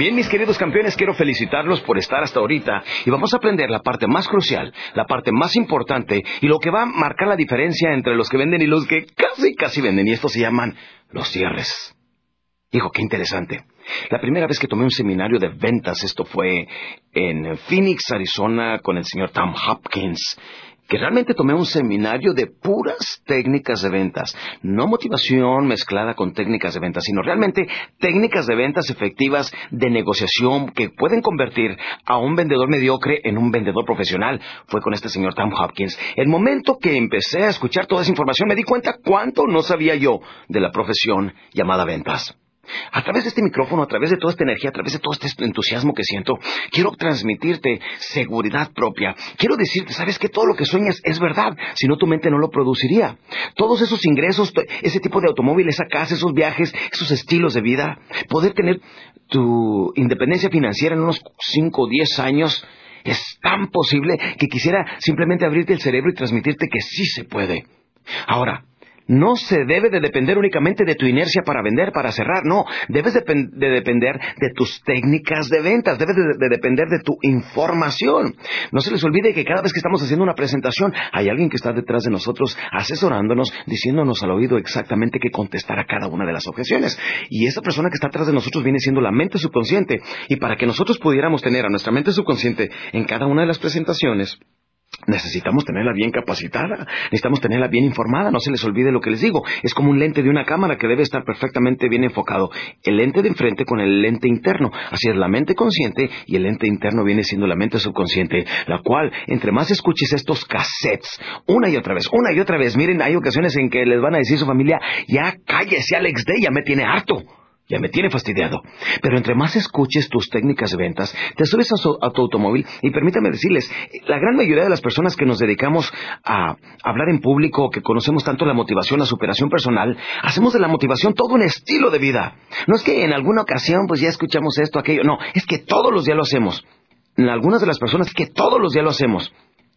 Bien, mis queridos campeones, quiero felicitarlos por estar hasta ahorita y vamos a aprender la parte más crucial, la parte más importante y lo que va a marcar la diferencia entre los que venden y los que casi, casi venden. Y esto se llaman los cierres. Hijo, qué interesante. La primera vez que tomé un seminario de ventas, esto fue en Phoenix, Arizona, con el señor Tom Hopkins que realmente tomé un seminario de puras técnicas de ventas, no motivación mezclada con técnicas de ventas, sino realmente técnicas de ventas efectivas de negociación que pueden convertir a un vendedor mediocre en un vendedor profesional. Fue con este señor Tom Hopkins. El momento que empecé a escuchar toda esa información me di cuenta cuánto no sabía yo de la profesión llamada ventas. A través de este micrófono, a través de toda esta energía, a través de todo este entusiasmo que siento, quiero transmitirte seguridad propia. Quiero decirte, sabes que todo lo que sueñas es verdad, si no tu mente no lo produciría. Todos esos ingresos, ese tipo de automóvil, esa casa, esos viajes, esos estilos de vida, poder tener tu independencia financiera en unos 5 o 10 años, es tan posible que quisiera simplemente abrirte el cerebro y transmitirte que sí se puede. Ahora, no se debe de depender únicamente de tu inercia para vender, para cerrar, no, debes de, depender de tus técnicas de ventas, debes de, depender de tu información. No se les olvide que cada vez que estamos haciendo una presentación hay alguien que está detrás de nosotros asesorándonos, diciéndonos al oído exactamente qué contestar a cada una de las objeciones. Y esa persona que está atrás de nosotros viene siendo la mente subconsciente. Y para que nosotros pudiéramos tener a nuestra mente subconsciente en cada una de las presentaciones, Necesitamos tenerla bien capacitada, necesitamos tenerla bien informada, no se les olvide lo que les digo. Es como un lente de una cámara que debe estar perfectamente bien enfocado. El lente de enfrente con el lente interno. Así es la mente consciente y el lente interno viene siendo la mente subconsciente, la cual, entre más escuches estos cassettes, una y otra vez, una y otra vez, miren, hay ocasiones en que les van a decir su familia, ya cállese Alex Day, ya me tiene harto. Ya me tiene fastidiado. Pero entre más escuches tus técnicas de ventas, te subes a, tu automóvil y permítame decirles, la gran mayoría de las personas que nos dedicamos a hablar en público, que conocemos tanto la motivación, la superación personal, hacemos de la motivación todo un estilo de vida. No es que en alguna ocasión pues ya escuchamos esto, aquello, no, es que todos los días lo hacemos. En algunas de las personas es que todos los días lo hacemos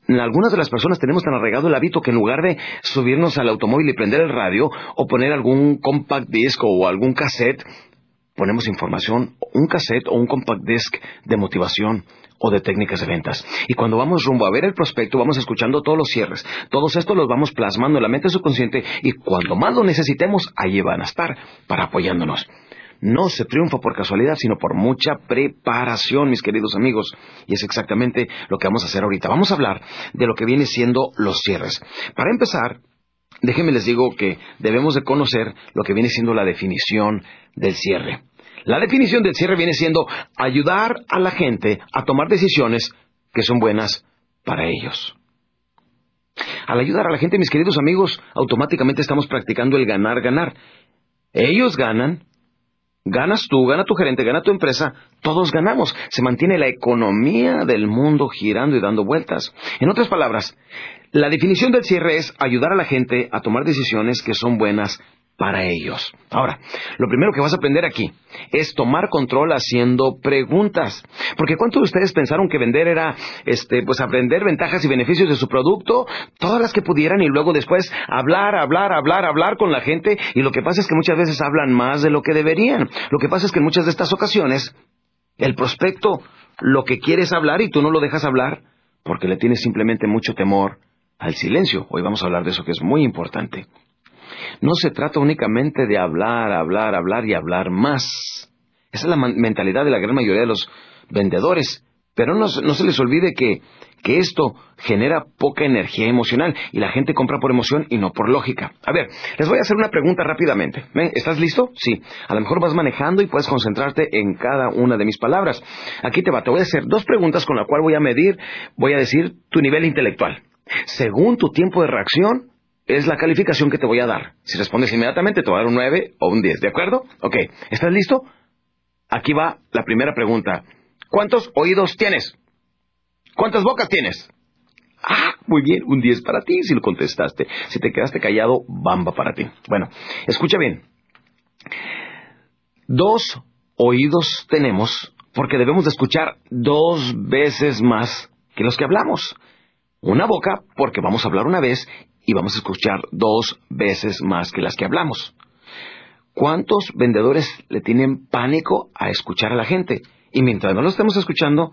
algunas de las personas tenemos tan arraigado el hábito que en lugar de subirnos al automóvil y prender el radio o poner algún compact disc o algún cassette, ponemos información, un cassette o un compact disc de motivación o de técnicas de ventas. Y cuando vamos rumbo a ver el prospecto, vamos escuchando todos los cierres. Todos estos los vamos plasmando en la mente subconsciente y cuando más lo necesitemos, allí van a estar para apoyándonos. No se triunfa por casualidad, sino por mucha preparación, mis queridos amigos. Y es exactamente lo que vamos a hacer ahorita. Vamos a hablar de lo que viene siendo los cierres. Para empezar, déjenme les digo que debemos de conocer lo que viene siendo la definición del cierre. La definición del cierre viene siendo ayudar a la gente a tomar decisiones que son buenas para ellos. Al ayudar a la gente, mis queridos amigos, automáticamente estamos practicando el ganar, ganar. Ellos ganan Ganas tú, gana tu gerente, gana tu empresa, todos ganamos. Se mantiene la economía del mundo girando y dando vueltas. En otras palabras, la definición del cierre es ayudar a la gente a tomar decisiones que son buenas para ellos. Ahora, lo primero que vas a aprender aquí es tomar control haciendo preguntas. Porque ¿cuántos de ustedes pensaron que vender era, este, pues aprender ventajas y beneficios de su producto? Todas las que pudieran y luego después hablar, hablar, hablar, hablar con la gente. Y lo que pasa es que muchas veces hablan más de lo que deberían. Lo que pasa es que en muchas de estas ocasiones, el prospecto lo que quiere es hablar y tú no lo dejas hablar porque le tienes simplemente mucho temor al silencio. Hoy vamos a hablar de eso que es muy importante. No se trata únicamente de hablar, hablar, hablar y hablar más. Esa es la mentalidad de la gran mayoría de los vendedores. Pero no, se les olvide que, que esto genera poca energía emocional y la gente compra por emoción y no por lógica. A ver, les voy a hacer una pregunta rápidamente. ¿Estás listo? Sí. A lo mejor vas manejando y puedes concentrarte en cada una de mis palabras. Aquí te va. Te voy a hacer dos preguntas con las cuales voy a medir, voy a decir tu nivel intelectual. Según tu tiempo de reacción, es la calificación que te voy a dar. Si respondes inmediatamente, te voy a dar un 9 o un 10, ¿de acuerdo? Ok, ¿estás listo? Aquí va la primera pregunta. ¿Cuántos oídos tienes? ¿Cuántas bocas tienes? Ah, muy bien, un 10 para ti si lo contestaste. Si te quedaste callado, bamba para ti. Bueno, escucha bien. Dos oídos tenemos porque debemos de escuchar dos veces más que los que hablamos. Una boca porque vamos a hablar una vez y vamos a escuchar dos veces más que las que hablamos. ¿Cuántos vendedores le tienen pánico a escuchar a la gente? Y mientras no lo estemos escuchando,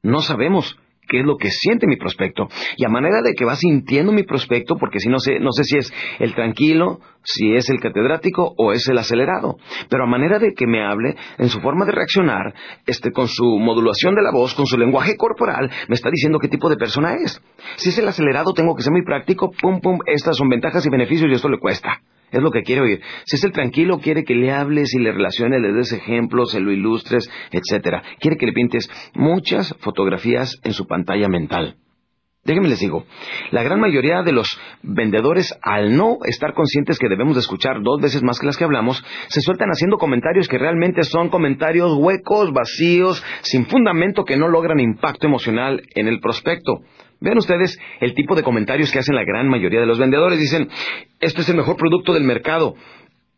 no sabemos qué es lo que siente mi prospecto. Y a manera de que va sintiendo mi prospecto, porque si no sé, no sé si es el tranquilo, si es el catedrático o es el acelerado. Pero a manera de que me hable, en su forma de reaccionar, este, con su modulación de la voz, con su lenguaje corporal, me está diciendo qué tipo de persona es. Si es el acelerado, tengo que ser muy práctico, pum, pum, estas son ventajas y beneficios y esto le cuesta. Es lo que quiere oír. Si es el tranquilo, quiere que le hables y le relaciones, le des ejemplos, se lo ilustres, etcétera. Quiere que le pintes muchas fotografías en su pantalla mental. Déjenme les digo, la gran mayoría de los vendedores, al no estar conscientes que debemos de escuchar dos veces más que las que hablamos, se sueltan haciendo comentarios que realmente son comentarios huecos, vacíos, sin fundamento que no logran impacto emocional en el prospecto. Vean ustedes el tipo de comentarios que hacen la gran mayoría de los vendedores. Dicen, este es el mejor producto del mercado.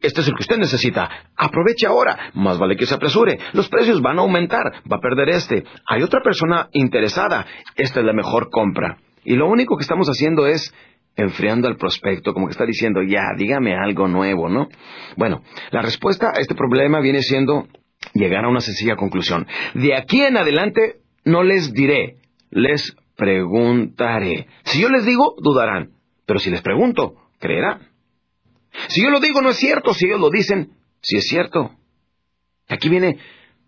Este es el que usted necesita. Aproveche ahora. Más vale que se apresure. Los precios van a aumentar. Va a perder este. Hay otra persona interesada. Esta es la mejor compra. Y lo único que estamos haciendo es enfriando al prospecto, como que está diciendo, ya, dígame algo nuevo, ¿no? Bueno, la respuesta a este problema viene siendo llegar a una sencilla conclusión. De aquí en adelante no les diré, les preguntaré. Si yo les digo, dudarán. Pero si les pregunto, creerán. Si yo lo digo, no es cierto. Si ellos lo dicen, sí es cierto. Aquí viene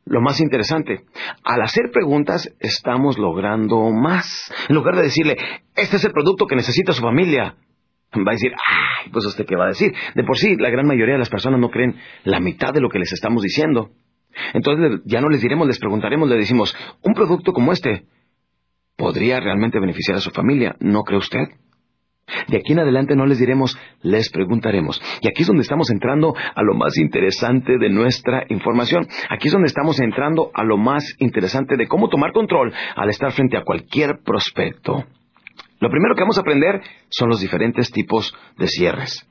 lo más interesante. Al hacer preguntas, estamos logrando más. En lugar de decirle, este es el producto que necesita su familia, va a decir, ay, pues usted qué va a decir. De por sí, la gran mayoría de las personas no creen la mitad de lo que les estamos diciendo. Entonces ya no les diremos, les preguntaremos, le decimos, un producto como este, podría realmente beneficiar a su familia, ¿no cree usted? De aquí en adelante no les diremos, les preguntaremos. Y aquí es donde estamos entrando a lo más interesante de nuestra información. Aquí es donde estamos entrando a lo más interesante de cómo tomar control al estar frente a cualquier prospecto. Lo primero que vamos a aprender son los diferentes tipos de cierres.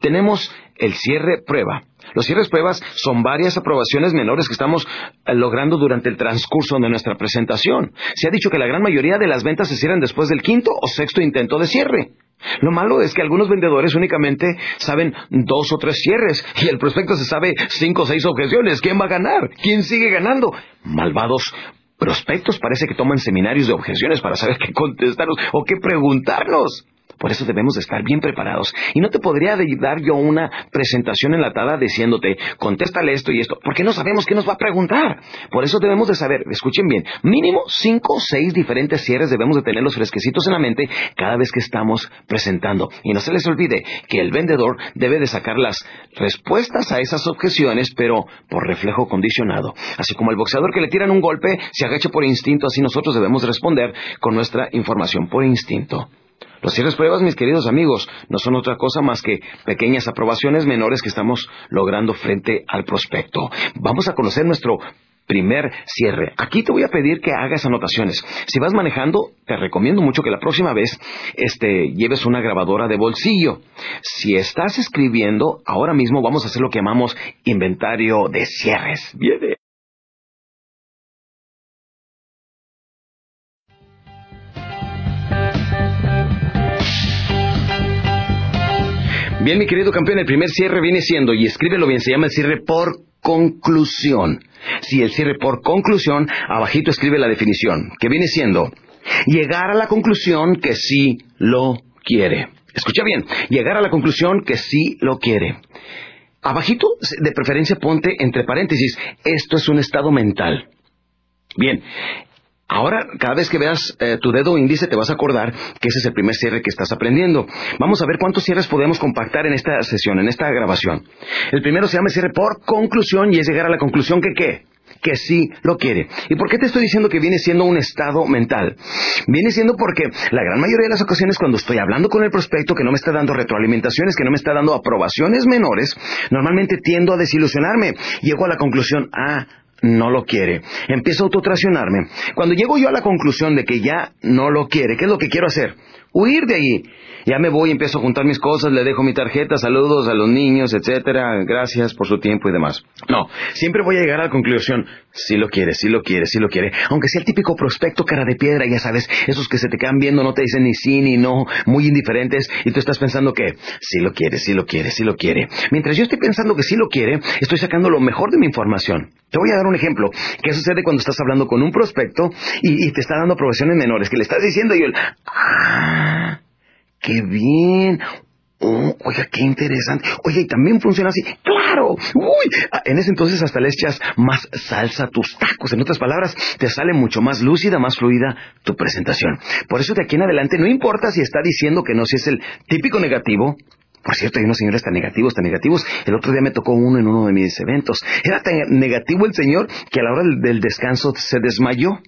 Tenemos el cierre prueba. Los cierres pruebas son varias aprobaciones menores que estamos eh, logrando durante el transcurso de nuestra presentación. Se ha dicho que la gran mayoría de las ventas se cierran después del quinto o sexto intento de cierre. Lo malo es que algunos vendedores únicamente saben dos o tres cierres y el prospecto se sabe cinco o seis objeciones. ¿Quién va a ganar? ¿Quién sigue ganando? Malvados prospectos parece que toman seminarios de objeciones para saber qué contestarnos o qué preguntarnos. Por eso debemos de estar bien preparados. Y no te podría dar yo una presentación enlatada diciéndote, contéstale esto y esto, porque no sabemos qué nos va a preguntar. Por eso debemos de saber, escuchen bien, mínimo cinco o seis diferentes cierres debemos de tenerlos fresquecitos en la mente cada vez que estamos presentando. Y no se les olvide que el vendedor debe de sacar las respuestas a esas objeciones, pero por reflejo condicionado. Así como el boxeador que le tiran un golpe se agacha por instinto, así nosotros debemos responder con nuestra información por instinto. Los cierres pruebas, mis queridos amigos, no son otra cosa más que pequeñas aprobaciones menores que estamos logrando frente al prospecto. Vamos a conocer nuestro primer cierre. Aquí te voy a pedir que hagas anotaciones. Si vas manejando, te recomiendo mucho que la próxima vez este, lleves una grabadora de bolsillo. Si estás escribiendo, ahora mismo vamos a hacer lo que llamamos inventario de cierres. Viene. Bien, mi querido campeón, el primer cierre viene siendo, y escríbelo bien, se llama el cierre por conclusión. Si el cierre por conclusión, abajito escribe la definición, que viene siendo llegar a la conclusión que sí lo quiere. Escucha bien, llegar a la conclusión que sí lo quiere. Abajito, de preferencia, ponte entre paréntesis, esto es un estado mental. Bien, Ahora, cada vez que veas eh, tu dedo índice, te vas a acordar que ese es el primer cierre que estás aprendiendo. Vamos a ver cuántos cierres podemos compactar en esta sesión, en esta grabación. El primero se llama cierre por conclusión y es llegar a la conclusión que qué que sí lo quiere. ¿Y por qué te estoy diciendo que viene siendo un estado mental? Viene siendo porque la gran mayoría de las ocasiones cuando estoy hablando con el prospecto que no me está dando retroalimentaciones, que no me está dando aprobaciones menores, normalmente tiendo a desilusionarme. Llego a la conclusión, ah, no lo quiere. Empiezo a autotracionarme. Cuando llego yo a la conclusión de que ya no lo quiere, ¿qué es lo que quiero hacer? Huir de allí. Ya me voy, empiezo a juntar mis cosas, le dejo mi tarjeta, saludos a los niños, etcétera, gracias por su tiempo y demás. No, siempre voy a llegar a la conclusión, si lo quiere, si lo quiere, si lo quiere. Aunque sea el típico prospecto cara de piedra, ya sabes, esos que se te quedan viendo, no te dicen ni sí ni no, muy indiferentes, y tú estás pensando que si lo quiere, si lo quiere, si lo quiere. Mientras yo estoy pensando que sí lo quiere, estoy sacando lo mejor de mi información. Te voy a dar un ejemplo. ¿Qué sucede cuando estás hablando con un prospecto y, te está dando aprobaciones menores? Que le estás diciendo y él, ah, qué bien. Oh, oiga, qué interesante. Oye, y también funciona así. ¡Claro! ¡Uy! Ah, en ese entonces hasta le echas más salsa a tus tacos. En otras palabras, te sale mucho más lúcida, más fluida tu presentación. Por eso de aquí en adelante no importa si está diciendo que no, si es el típico negativo. Por cierto, hay unos señores tan negativos, tan negativos. El otro día me tocó uno en uno de mis eventos. Era tan negativo el señor que a la hora del descanso se desmayó.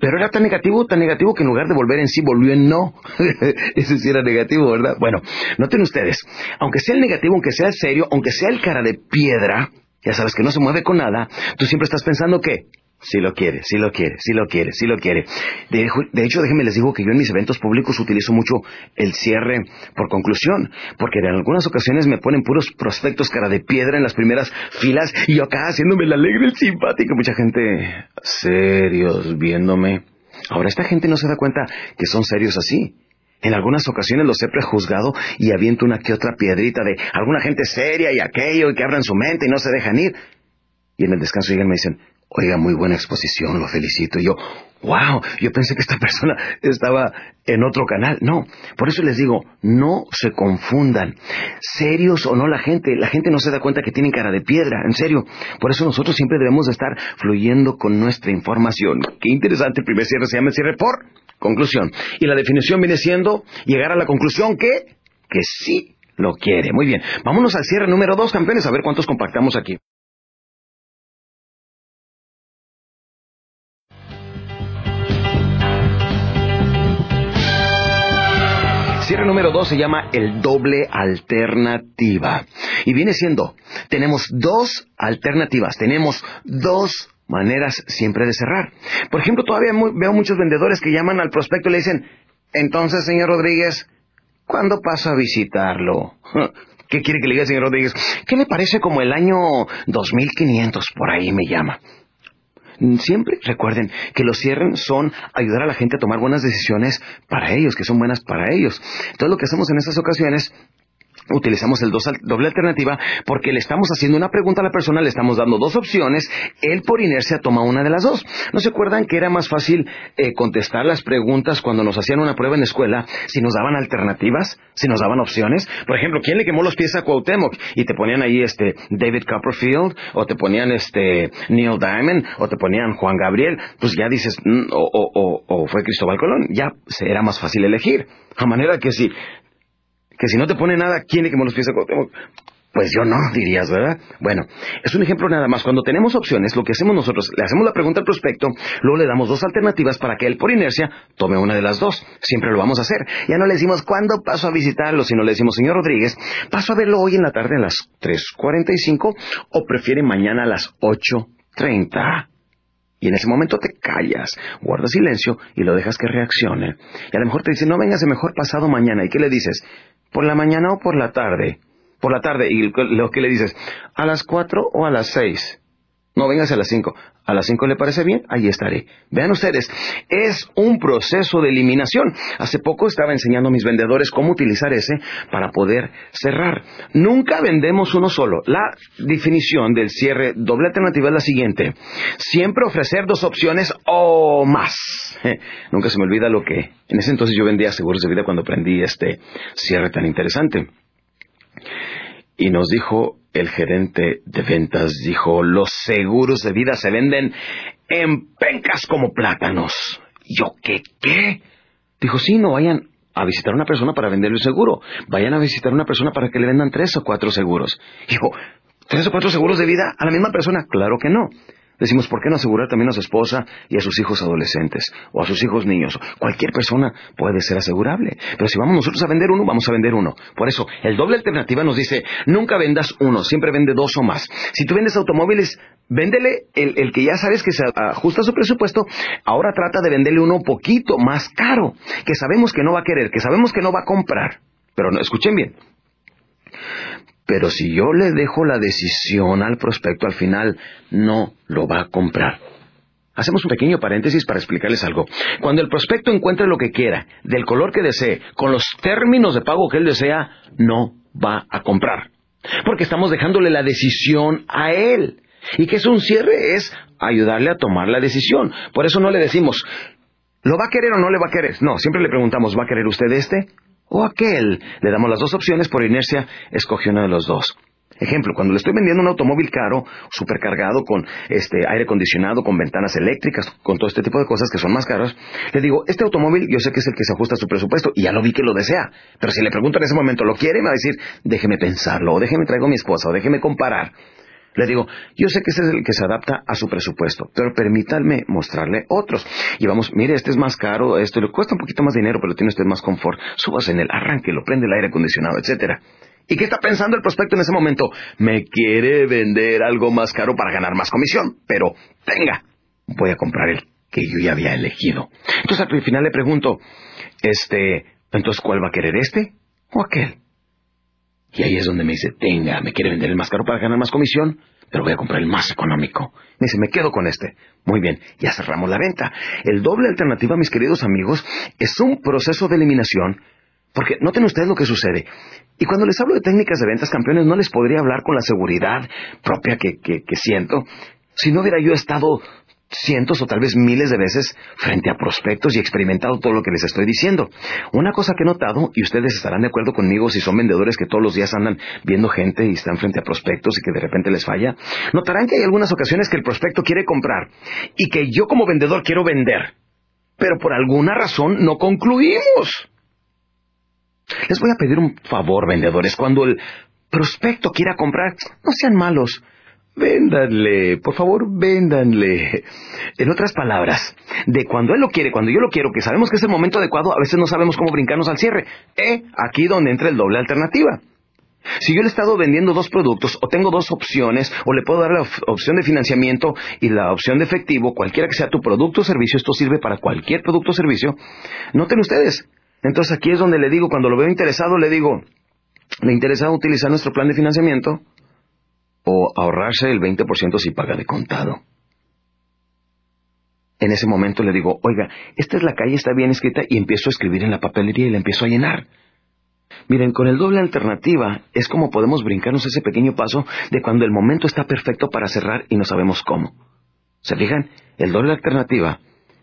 Pero era tan negativo, tan negativo que en lugar de volver en sí volvió en no. Ese sí era negativo, ¿verdad? Bueno, noten ustedes, aunque sea el negativo, aunque sea el serio, aunque sea el cara de piedra, ya sabes que no se mueve con nada, tú siempre estás pensando que si lo quiere, si lo quiere, si lo quiere, si lo quiere. De, hecho, déjenme les digo que yo en mis eventos públicos utilizo mucho el cierre por conclusión, porque en algunas ocasiones me ponen puros prospectos cara de piedra en las primeras filas y yo acá haciéndome el alegre, el simpático, mucha gente serios viéndome. Ahora, esta gente no se da cuenta que son serios así. En algunas ocasiones los he prejuzgado y aviento una que otra piedrita de alguna gente seria y aquello y que abran su mente y no se dejan ir. Y en el descanso llegan y me dicen, Oiga, muy buena exposición, lo felicito. Y yo, wow, yo pensé que esta persona estaba en otro canal. No, por eso les digo, no se confundan. Serios o no la gente, la gente no se da cuenta que tienen cara de piedra, en serio. Por eso nosotros siempre debemos de estar fluyendo con nuestra información. Qué interesante, el primer cierre se llama el cierre por conclusión. Y la definición viene siendo llegar a la conclusión que, que sí lo quiere. Muy bien, vámonos al cierre número dos, campeones, a ver cuántos compactamos aquí. Cierre número dos se llama el doble alternativa. Y viene siendo, tenemos dos alternativas, tenemos dos maneras siempre de cerrar. Por ejemplo, todavía veo muchos vendedores que llaman al prospecto y le dicen, entonces, señor Rodríguez, ¿cuándo paso a visitarlo? ¿Qué quiere que le diga, señor Rodríguez? ¿Qué me parece como el año 2500 por ahí me llama? Siempre recuerden que los cierren son ayudar a la gente a tomar buenas decisiones para ellos, que son buenas para ellos. Todo lo que hacemos en estas ocasiones utilizamos el doble alternativa porque le estamos haciendo una pregunta a la persona, le estamos dando dos opciones, él por inercia toma una de las dos. ¿No se acuerdan que era más fácil eh, contestar las preguntas cuando nos hacían una prueba en escuela si nos daban alternativas, si nos daban opciones? Por ejemplo, ¿quién le quemó los pies a Cuauhtémoc? Y te ponían ahí este David Copperfield, o te ponían este Neil Diamond, o te ponían Juan Gabriel, pues ya dices, mm, o, o fue Cristóbal Colón, ya era más fácil elegir. A manera que si que si no te pone nada, ¿quién le quemó los pies a Cuauhtémoc? Pues yo no, dirías, ¿verdad? Bueno, es un ejemplo nada más. Cuando tenemos opciones, lo que hacemos nosotros, le hacemos la pregunta al prospecto, luego le damos dos alternativas para que él, por inercia, tome una de las dos. Siempre lo vamos a hacer. Ya no le decimos, ¿cuándo paso a visitarlo? Sino le decimos, señor Rodríguez, ¿paso a verlo hoy en la tarde a las 3.45 o prefiere mañana a las 8.30? Y en ese momento te callas, guardas silencio y lo dejas que reaccione. Y a lo mejor te dice, no vengas mejor pasado mañana. ¿Y qué le dices? ¿Por la mañana o por la tarde? Por la tarde. ¿Y lo que le dices? ¿A las cuatro o a las seis? No, vengas a las cinco. ¿A las cinco le parece bien? Ahí estaré. Vean ustedes, es un proceso de eliminación. Hace poco estaba enseñando a mis vendedores cómo utilizar ese para poder cerrar. Nunca vendemos uno solo. La definición del cierre doble alternativa es la siguiente. Siempre ofrecer dos opciones o más. Nunca se me olvida lo que... En ese entonces yo vendía seguros de vida cuando aprendí este cierre tan interesante. Y nos dijo el gerente de ventas, dijo, los seguros de vida se venden en pencas como plátanos. ¿Yo qué qué? Dijo, sí, no vayan a visitar a una persona para venderle un seguro. Vayan a visitar a una persona para que le vendan tres o cuatro seguros. Dijo, ¿tres o cuatro seguros de vida a la misma persona? Claro que no. Decimos, ¿por qué no asegurar también a su esposa y a sus hijos adolescentes? O a sus hijos niños. Cualquier persona puede ser asegurable. Pero si vamos nosotros a vender uno, vamos a vender uno. Por eso, el doble alternativa nos dice, nunca vendas uno, siempre vende dos o más. Si tú vendes automóviles, véndele el, que ya sabes que se ajusta a su presupuesto. Ahora trata de venderle uno poquito más caro, que sabemos que no va a querer, que sabemos que no va a comprar. Pero no, escuchen bien, pero si yo le dejo la decisión al prospecto, al final no lo va a comprar. Hacemos un pequeño paréntesis para explicarles algo. Cuando el prospecto encuentre lo que quiera, del color que desee, con los términos de pago que él desea, no va a comprar. Porque estamos dejándole la decisión a él. Y que es un cierre es ayudarle a tomar la decisión. Por eso no le decimos, ¿lo va a querer o no le va a querer? No, siempre le preguntamos, ¿va a querer usted este? O aquel. Le damos las dos opciones, por inercia escoge uno de los dos. Ejemplo, cuando le estoy vendiendo un automóvil caro, supercargado, con este aire acondicionado, con ventanas eléctricas, con todo este tipo de cosas que son más caras, le digo, este automóvil yo sé que es el que se ajusta a su presupuesto y ya lo vi que lo desea. Pero si le pregunto en ese momento, ¿lo quiere? Me va a decir, déjeme pensarlo, o déjeme traigo a mi esposa, o déjeme comparar. Le digo, yo sé que ese es el que se adapta a su presupuesto, pero permítanme mostrarle otros. Y vamos, mire, este es más caro, esto le cuesta un poquito más dinero, pero tiene usted más confort. Subas en el arranque, lo prende el aire acondicionado, etcétera. ¿Y qué está pensando el prospecto en ese momento? Me quiere vender algo más caro para ganar más comisión, pero tenga, voy a comprar el que yo ya había elegido. Entonces al final le pregunto, este, entonces ¿cuál va a querer este o aquel? Y ahí es donde me dice, tenga, me quiere vender el más caro para ganar más comisión, pero voy a comprar el más económico. Me dice, me quedo con este. Muy bien, ya cerramos la venta. El doble alternativa, mis queridos amigos, es un proceso de eliminación, porque noten ustedes lo que sucede. Y cuando les hablo de técnicas de ventas campeones, no les podría hablar con la seguridad propia que, que, que siento si no hubiera yo estado cientos o tal vez miles de veces frente a prospectos y experimentado todo lo que les estoy diciendo. Una cosa que he notado, y ustedes estarán de acuerdo conmigo si son vendedores que todos los días andan viendo gente y están frente a prospectos y que de repente les falla, notarán que hay algunas ocasiones que el prospecto quiere comprar y que yo como vendedor quiero vender, pero por alguna razón no concluimos. Les voy a pedir un favor, vendedores, cuando el prospecto quiera comprar, no sean malos. Véndanle, por favor, véndanle. En otras palabras, de cuando él lo quiere, cuando yo lo quiero, que sabemos que es el momento adecuado, a veces no sabemos cómo brincarnos al cierre. Eh, aquí donde entra el doble alternativa. Si yo le he estado vendiendo dos productos o tengo dos opciones o le puedo dar la opción de financiamiento y la opción de efectivo, cualquiera que sea tu producto o servicio, esto sirve para cualquier producto o servicio, noten ustedes. Entonces aquí es donde le digo, cuando lo veo interesado, le digo, ¿le interesa utilizar nuestro plan de financiamiento? O ahorrarse el 20% si paga de contado. En ese momento le digo, oiga, esta es la calle, está bien escrita, y empiezo a escribir en la papelería y la empiezo a llenar. Miren, con el doble alternativa es como podemos brincarnos ese pequeño paso de cuando el momento está perfecto para cerrar y no sabemos cómo. ¿Se fijan? El doble alternativa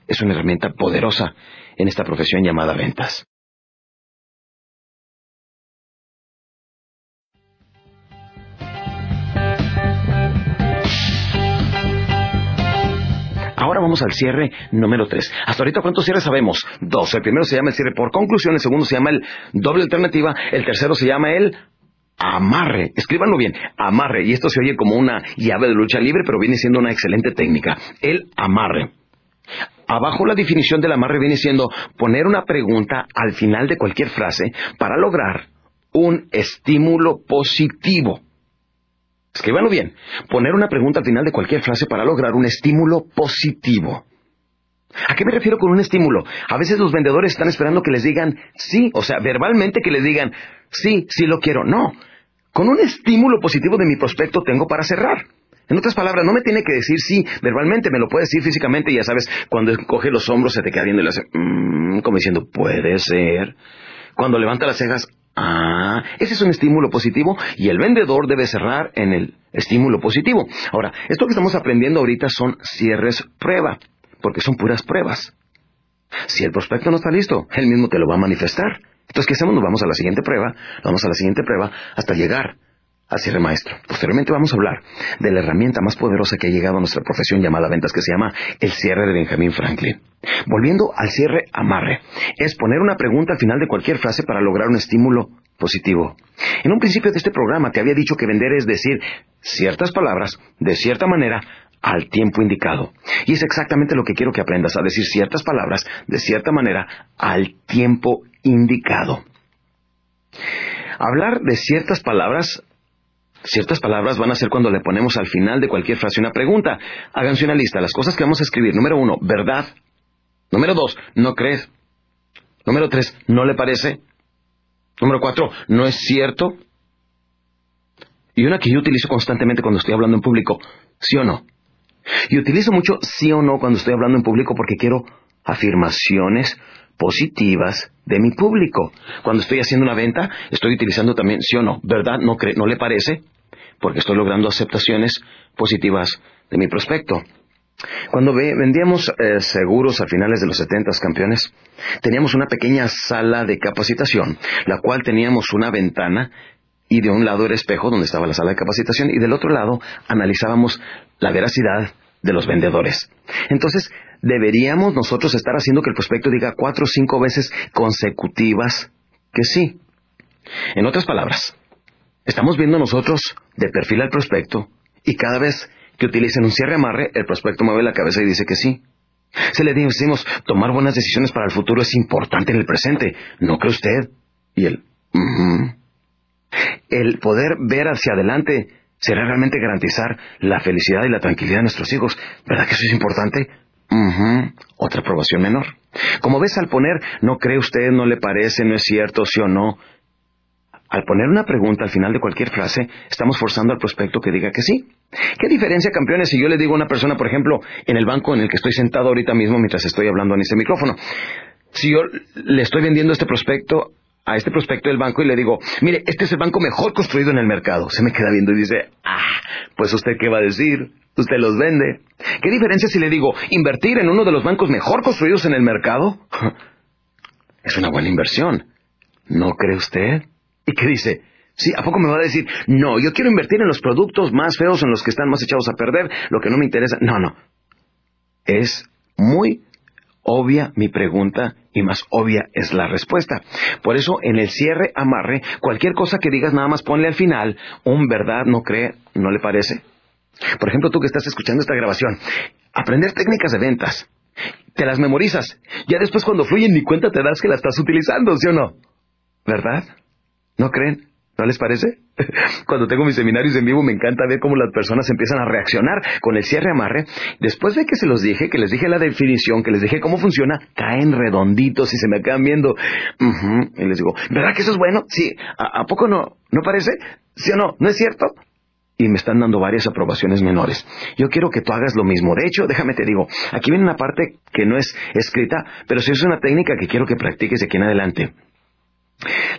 es una herramienta poderosa en esta profesión llamada ventas. Ahora vamos al cierre número 3. Hasta ahorita, ¿cuántos cierres sabemos? Dos. El primero se llama el cierre por conclusión, el segundo se llama el doble alternativa, el tercero se llama el amarre. Escríbanlo bien, amarre. Y esto se oye como una llave de lucha libre, pero viene siendo una excelente técnica. El amarre. Abajo la definición del amarre viene siendo poner una pregunta al final de cualquier frase para lograr un estímulo positivo. Escríbanlo bien. Poner una pregunta al final de cualquier frase para lograr un estímulo positivo. ¿A qué me refiero con un estímulo? A veces los vendedores están esperando que les digan sí, o sea, verbalmente que les digan sí, sí lo quiero. No. Con un estímulo positivo de mi prospecto tengo para cerrar. En otras palabras, no me tiene que decir sí verbalmente, me lo puede decir físicamente ya sabes, cuando coge los hombros se te queda viendo y le hace, mmm, como diciendo, puede ser. Cuando levanta las cejas, Ah, ese es un estímulo positivo y el vendedor debe cerrar en el estímulo positivo. Ahora, esto que estamos aprendiendo ahorita son cierres prueba, porque son puras pruebas. Si el prospecto no está listo, él mismo te lo va a manifestar. Entonces, ¿qué hacemos? Nos vamos a la siguiente prueba, vamos a la siguiente prueba hasta llegar al cierre maestro. Posteriormente vamos a hablar de la herramienta más poderosa que ha llegado a nuestra profesión llamada ventas, que se llama el cierre de Benjamin Franklin. Volviendo al cierre amarre, es poner una pregunta al final de cualquier frase para lograr un estímulo positivo. En un principio de este programa te había dicho que vender es decir ciertas palabras de cierta manera al tiempo indicado. Y es exactamente lo que quiero que aprendas, a decir ciertas palabras de cierta manera al tiempo indicado. Hablar de ciertas palabras Ciertas palabras van a ser cuando le ponemos al final de cualquier frase una pregunta. Háganse una lista. Las cosas que vamos a escribir. Número uno, verdad. Número dos, no crees. Número tres, no le parece. Número cuatro, no es cierto. Y una que yo utilizo constantemente cuando estoy hablando en público, sí o no. Y utilizo mucho sí o no cuando estoy hablando en público porque quiero afirmaciones positivas de mi público. Cuando estoy haciendo una venta, estoy utilizando también sí o no. ¿Verdad? ¿No, no le parece? Porque estoy logrando aceptaciones positivas de mi prospecto. Cuando vendíamos eh, seguros a finales de los 70 campeones, teníamos una pequeña sala de capacitación, la cual teníamos una ventana y de un lado era espejo donde estaba la sala de capacitación y del otro lado analizábamos la veracidad de los vendedores. Entonces, deberíamos nosotros estar haciendo que el prospecto diga cuatro o cinco veces consecutivas que sí. En otras palabras, estamos viendo nosotros de perfil al prospecto y cada vez que utilicen un cierre amarre, el prospecto mueve la cabeza y dice que sí. Se le decimos, tomar buenas decisiones para el futuro es importante en el presente, ¿no cree usted? Y él, el poder ver hacia adelante será realmente garantizar la felicidad y la tranquilidad de nuestros hijos. ¿Verdad que eso es importante? Otra aprobación menor. Como ves, al poner, no cree usted, no le parece, no es cierto, sí o no. Al poner una pregunta al final de cualquier frase, estamos forzando al prospecto que diga que sí. ¿Qué diferencia, campeones, si yo le digo a una persona, por ejemplo, en el banco en el que estoy sentado ahorita mismo mientras estoy hablando en este micrófono? Si yo le estoy vendiendo este prospecto a este prospecto del banco y le digo, mire, este es el banco mejor construido en el mercado. Se me queda viendo y dice, ah, pues usted qué va a decir, usted los vende. ¿Qué diferencia si le digo, invertir en uno de los bancos mejor construidos en el mercado? es una buena inversión. ¿No cree usted? ¿Y qué dice? Sí, ¿a poco me va a decir, no, yo quiero invertir en los productos más feos, en los que están más echados a perder, lo que no me interesa? No, no. Es muy obvia mi pregunta y más obvia es la respuesta. Por eso en el cierre amarre, cualquier cosa que digas nada más ponle al final un verdad, no cree, no le parece. Por ejemplo, tú que estás escuchando esta grabación, aprender técnicas de ventas, te las memorizas, ya después cuando fluyen ni cuenta te das que las estás utilizando, ¿sí o no? ¿Verdad? ¿No creen? ¿No les parece? Cuando tengo mis seminarios en vivo me encanta ver cómo las personas empiezan a reaccionar con el cierre amarre. Después de que se los dije, que les dije la definición, que les dije cómo funciona, caen redonditos y se me quedan viendo. Y les digo, ¿verdad que eso es bueno? Sí. ¿A, ¿A, poco no? ¿No parece? ¿Sí o no? ¿No es cierto? Y me están dando varias aprobaciones menores. Yo quiero que tú hagas lo mismo. De hecho, déjame te digo, aquí viene una parte que no es escrita, pero sí es una técnica que quiero que practiques de aquí en adelante.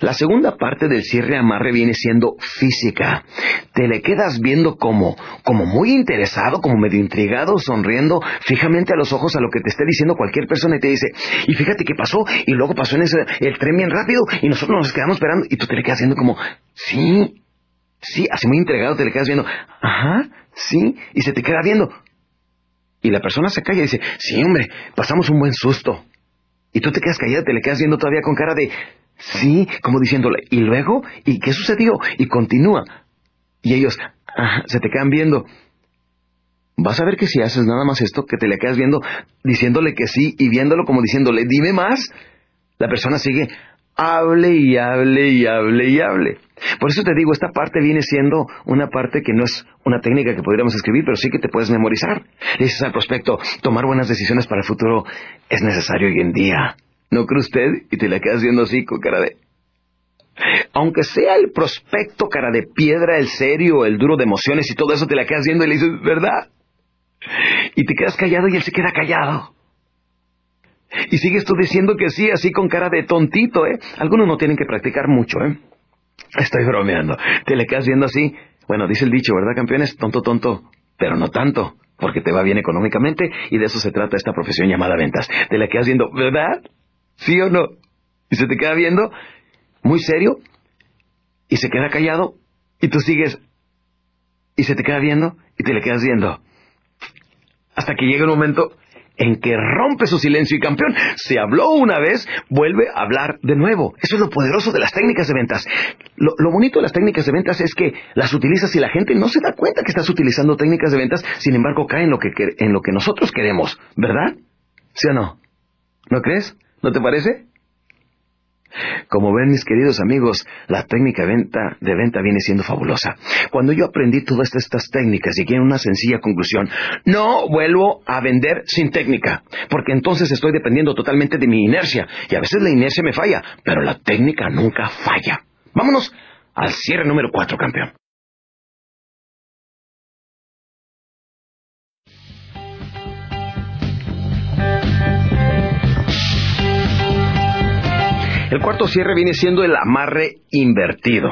La segunda parte del cierre amarre viene siendo física. Te le quedas viendo como, como muy interesado, como medio intrigado, sonriendo fijamente a los ojos a lo que te esté diciendo cualquier persona y te dice, y fíjate qué pasó, y luego pasó en ese, el tren bien rápido, y nosotros nos quedamos esperando, y tú te le quedas viendo como, sí, sí, así muy intrigado te le quedas viendo, ajá, sí, y se te queda viendo. Y la persona se calla y dice, sí, hombre, pasamos un buen susto. Y tú te quedas callado, te le quedas viendo todavía con cara de, Sí, como diciéndole, ¿y luego? ¿Y qué sucedió? Y continúa. Y ellos se te quedan viendo. Vas a ver que si haces nada más esto, que te le quedas viendo, diciéndole que sí y viéndolo como diciéndole, dime más, la persona sigue, hable y hable y hable y hable. Por eso te digo, esta parte viene siendo una parte que no es una técnica que podríamos escribir, pero sí que te puedes memorizar. Le dices al prospecto, tomar buenas decisiones para el futuro es necesario hoy en día. ¿No cree usted? Y te la quedas viendo así con cara de... Aunque sea el prospecto cara de piedra, el serio, el duro de emociones y todo eso, te la quedas viendo y le dices, ¿verdad? Y te quedas callado y él se queda callado. Y sigues tú diciendo que sí, así con cara de tontito, ¿eh? Algunos no tienen que practicar mucho, ¿eh? Estoy bromeando. Te le quedas viendo así. Bueno, dice el dicho, ¿verdad, campeones? Tonto, tonto, pero no tanto, porque te va bien económicamente y de eso se trata esta profesión llamada ventas. Te la quedas viendo, ¿verdad? ¿Sí o no? Y se te queda viendo, muy serio, y se queda callado, y tú sigues, y se te queda viendo, y te le quedas viendo. Hasta que llega un momento en que rompe su silencio y campeón. Se habló una vez, vuelve a hablar de nuevo. Eso es lo poderoso de las técnicas de ventas. Lo, bonito de las técnicas de ventas es que las utilizas y la gente no se da cuenta que estás utilizando técnicas de ventas, sin embargo cae en lo que, en lo que nosotros queremos, ¿verdad? ¿Sí o no? ¿No crees? ¿No te parece? Como ven mis queridos amigos, la técnica de venta, de venta viene siendo fabulosa. Cuando yo aprendí todas estas técnicas llegué a una sencilla conclusión. No vuelvo a vender sin técnica, porque entonces estoy dependiendo totalmente de mi inercia, y a veces la inercia me falla, pero la técnica nunca falla. Vámonos al cierre número 4, campeón. El cuarto cierre viene siendo el amarre invertido.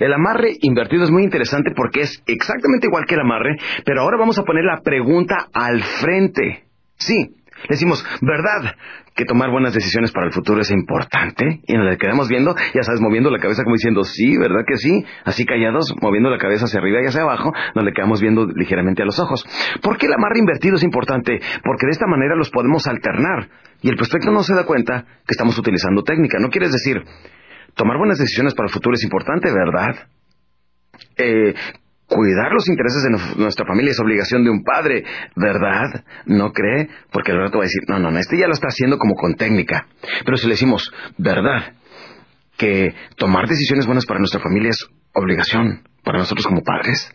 El amarre invertido es muy interesante porque es exactamente igual que el amarre, pero ahora vamos a poner la pregunta al frente. Sí, decimos, ¿verdad? Que tomar buenas decisiones para el futuro es importante. Y nos le quedamos viendo, ya sabes, moviendo la cabeza como diciendo, sí, ¿verdad que sí? Así callados, moviendo la cabeza hacia arriba y hacia abajo, nos le quedamos viendo ligeramente a los ojos. ¿Por qué el amarre invertido es importante? Porque de esta manera los podemos alternar. Y el prospecto no se da cuenta que estamos utilizando técnica. No quieres decir, tomar buenas decisiones para el futuro es importante, ¿verdad? Eh, Cuidar los intereses de nuestra familia es obligación de un padre, ¿verdad? ¿No cree? Porque el rato va a decir, no, no, no, este ya lo está haciendo como con técnica. Pero si le decimos, ¿verdad? Que tomar decisiones buenas para nuestra familia es obligación para nosotros como padres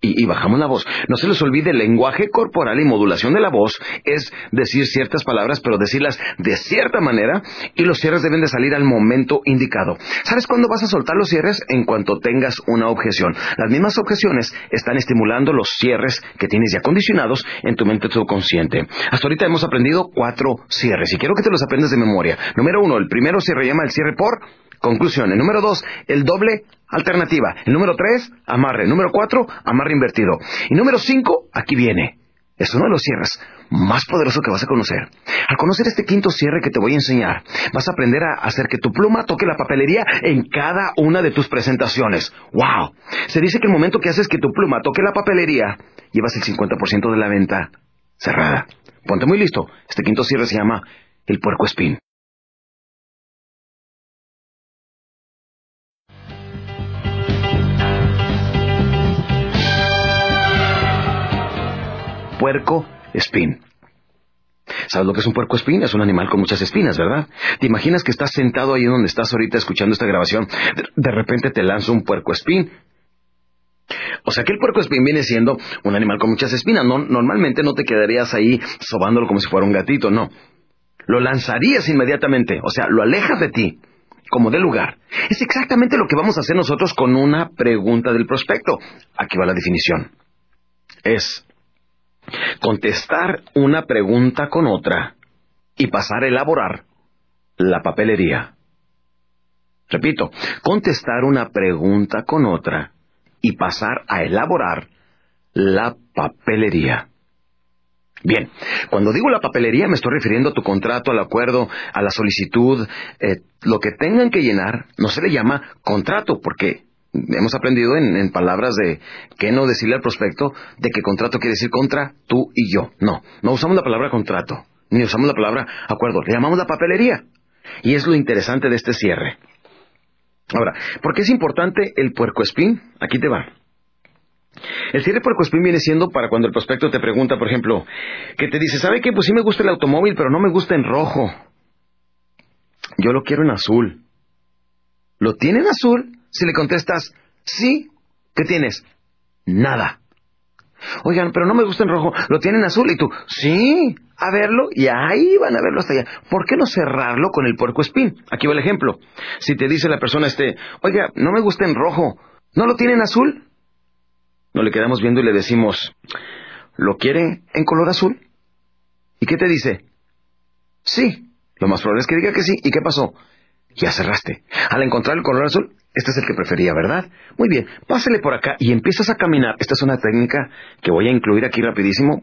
y, bajamos la voz. No se les olvide, el lenguaje corporal y modulación de la voz es decir ciertas palabras, pero decirlas de cierta manera y los cierres deben de salir al momento indicado. ¿Sabes cuándo vas a soltar los cierres? En cuanto tengas una objeción. Las mismas objeciones están estimulando los cierres que tienes ya condicionados en tu mente subconsciente. Hasta ahorita hemos aprendido cuatro cierres y quiero que te los aprendas de memoria. Número uno, el primero se llama el cierre por conclusión. El número dos, el doble alternativa. El número tres, amarre. El número cuatro, amarre invertido. Y número cinco, aquí viene. Es uno de los cierres más poderosos que vas a conocer. Al conocer este quinto cierre que te voy a enseñar, vas a aprender a hacer que tu pluma toque la papelería en cada una de tus presentaciones. ¡Wow! Se dice que el momento que haces que tu pluma toque la papelería, llevas el 50% de la venta cerrada. Ponte muy listo. Este quinto cierre se llama el puerco espín. Puerco espín. ¿Sabes lo que es un puerco espín? Es un animal con muchas espinas, ¿verdad? ¿Te imaginas que estás sentado ahí donde estás ahorita escuchando esta grabación? De, repente te lanza un puerco espín. O sea que el puerco espín viene siendo un animal con muchas espinas. No, normalmente no te quedarías ahí sobándolo como si fuera un gatito, no. Lo lanzarías inmediatamente, o sea, lo alejas de ti, como de lugar. Es exactamente lo que vamos a hacer nosotros con una pregunta del prospecto. Aquí va la definición. Es contestar una pregunta con otra y pasar a elaborar la papelería. Repito, contestar una pregunta con otra y pasar a elaborar la papelería. Bien, cuando digo la papelería me estoy refiriendo a tu contrato, al acuerdo, a la solicitud, eh, lo que tengan que llenar no se le llama contrato porque hemos aprendido en, palabras de qué no decirle al prospecto de que contrato quiere decir contra tú y yo. No, no usamos la palabra contrato, ni usamos la palabra acuerdo, le llamamos la papelería. Y es lo interesante de este cierre. Ahora, ¿por qué es importante el puercoespín? Aquí te va. El cierre puercoespín viene siendo para cuando el prospecto te pregunta, por ejemplo, que te dice, ¿sabe qué? Pues sí me gusta el automóvil, pero no me gusta en rojo. Yo lo quiero en azul. ¿Lo tiene en azul? Si le contestas, sí, ¿qué tienes? Nada. Oigan, pero no me gusta en rojo, lo tienen azul y tú, sí, a verlo y ahí van a verlo hasta allá. ¿Por qué no cerrarlo con el puerco espín? Aquí va el ejemplo. Si te dice la persona este, oiga, no me gusta en rojo, ¿no lo tienen azul? No le quedamos viendo y le decimos, ¿lo quiere en color azul? ¿Y qué te dice? Sí. Lo más probable es que diga que sí. ¿Y qué pasó? Ya cerraste. Al encontrar el color azul, este es el que prefería, ¿verdad? Muy bien, pásale por acá y empiezas a caminar. Esta es una técnica que voy a incluir aquí rapidísimo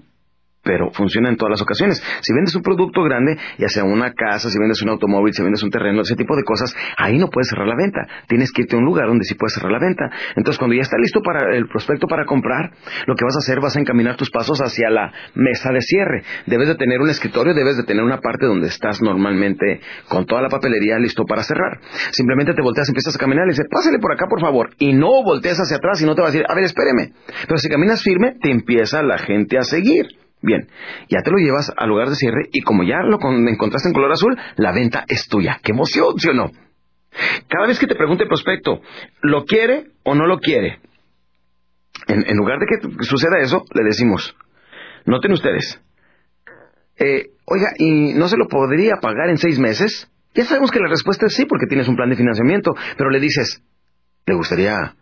pero funciona en todas las ocasiones. Si vendes un producto grande, ya sea una casa, si vendes un automóvil, si vendes un terreno, ese tipo de cosas, ahí no puedes cerrar la venta. Tienes que irte a un lugar donde sí puedes cerrar la venta. Entonces, cuando ya está listo para el prospecto para comprar, lo que vas a hacer, vas a encaminar tus pasos hacia la mesa de cierre. Debes de tener un escritorio, debes de tener una parte donde estás normalmente con toda la papelería listo para cerrar. Simplemente te volteas, empiezas a caminar y dices, pásale por acá, por favor. Y no voltees hacia atrás y no te va a decir, a ver, espéreme. Pero si caminas firme, te empieza la gente a seguir. Bien, ya te lo llevas al lugar de cierre y como ya lo encontraste en color azul, la venta es tuya. ¡Qué emoción, sí o no! Cada vez que te pregunte el prospecto, ¿lo quiere o no lo quiere? En, lugar de que suceda eso, le decimos, noten ustedes, eh, oiga, ¿y no se lo podría pagar en seis meses? Ya sabemos que la respuesta es sí porque tienes un plan de financiamiento, pero le dices, ¿le gustaría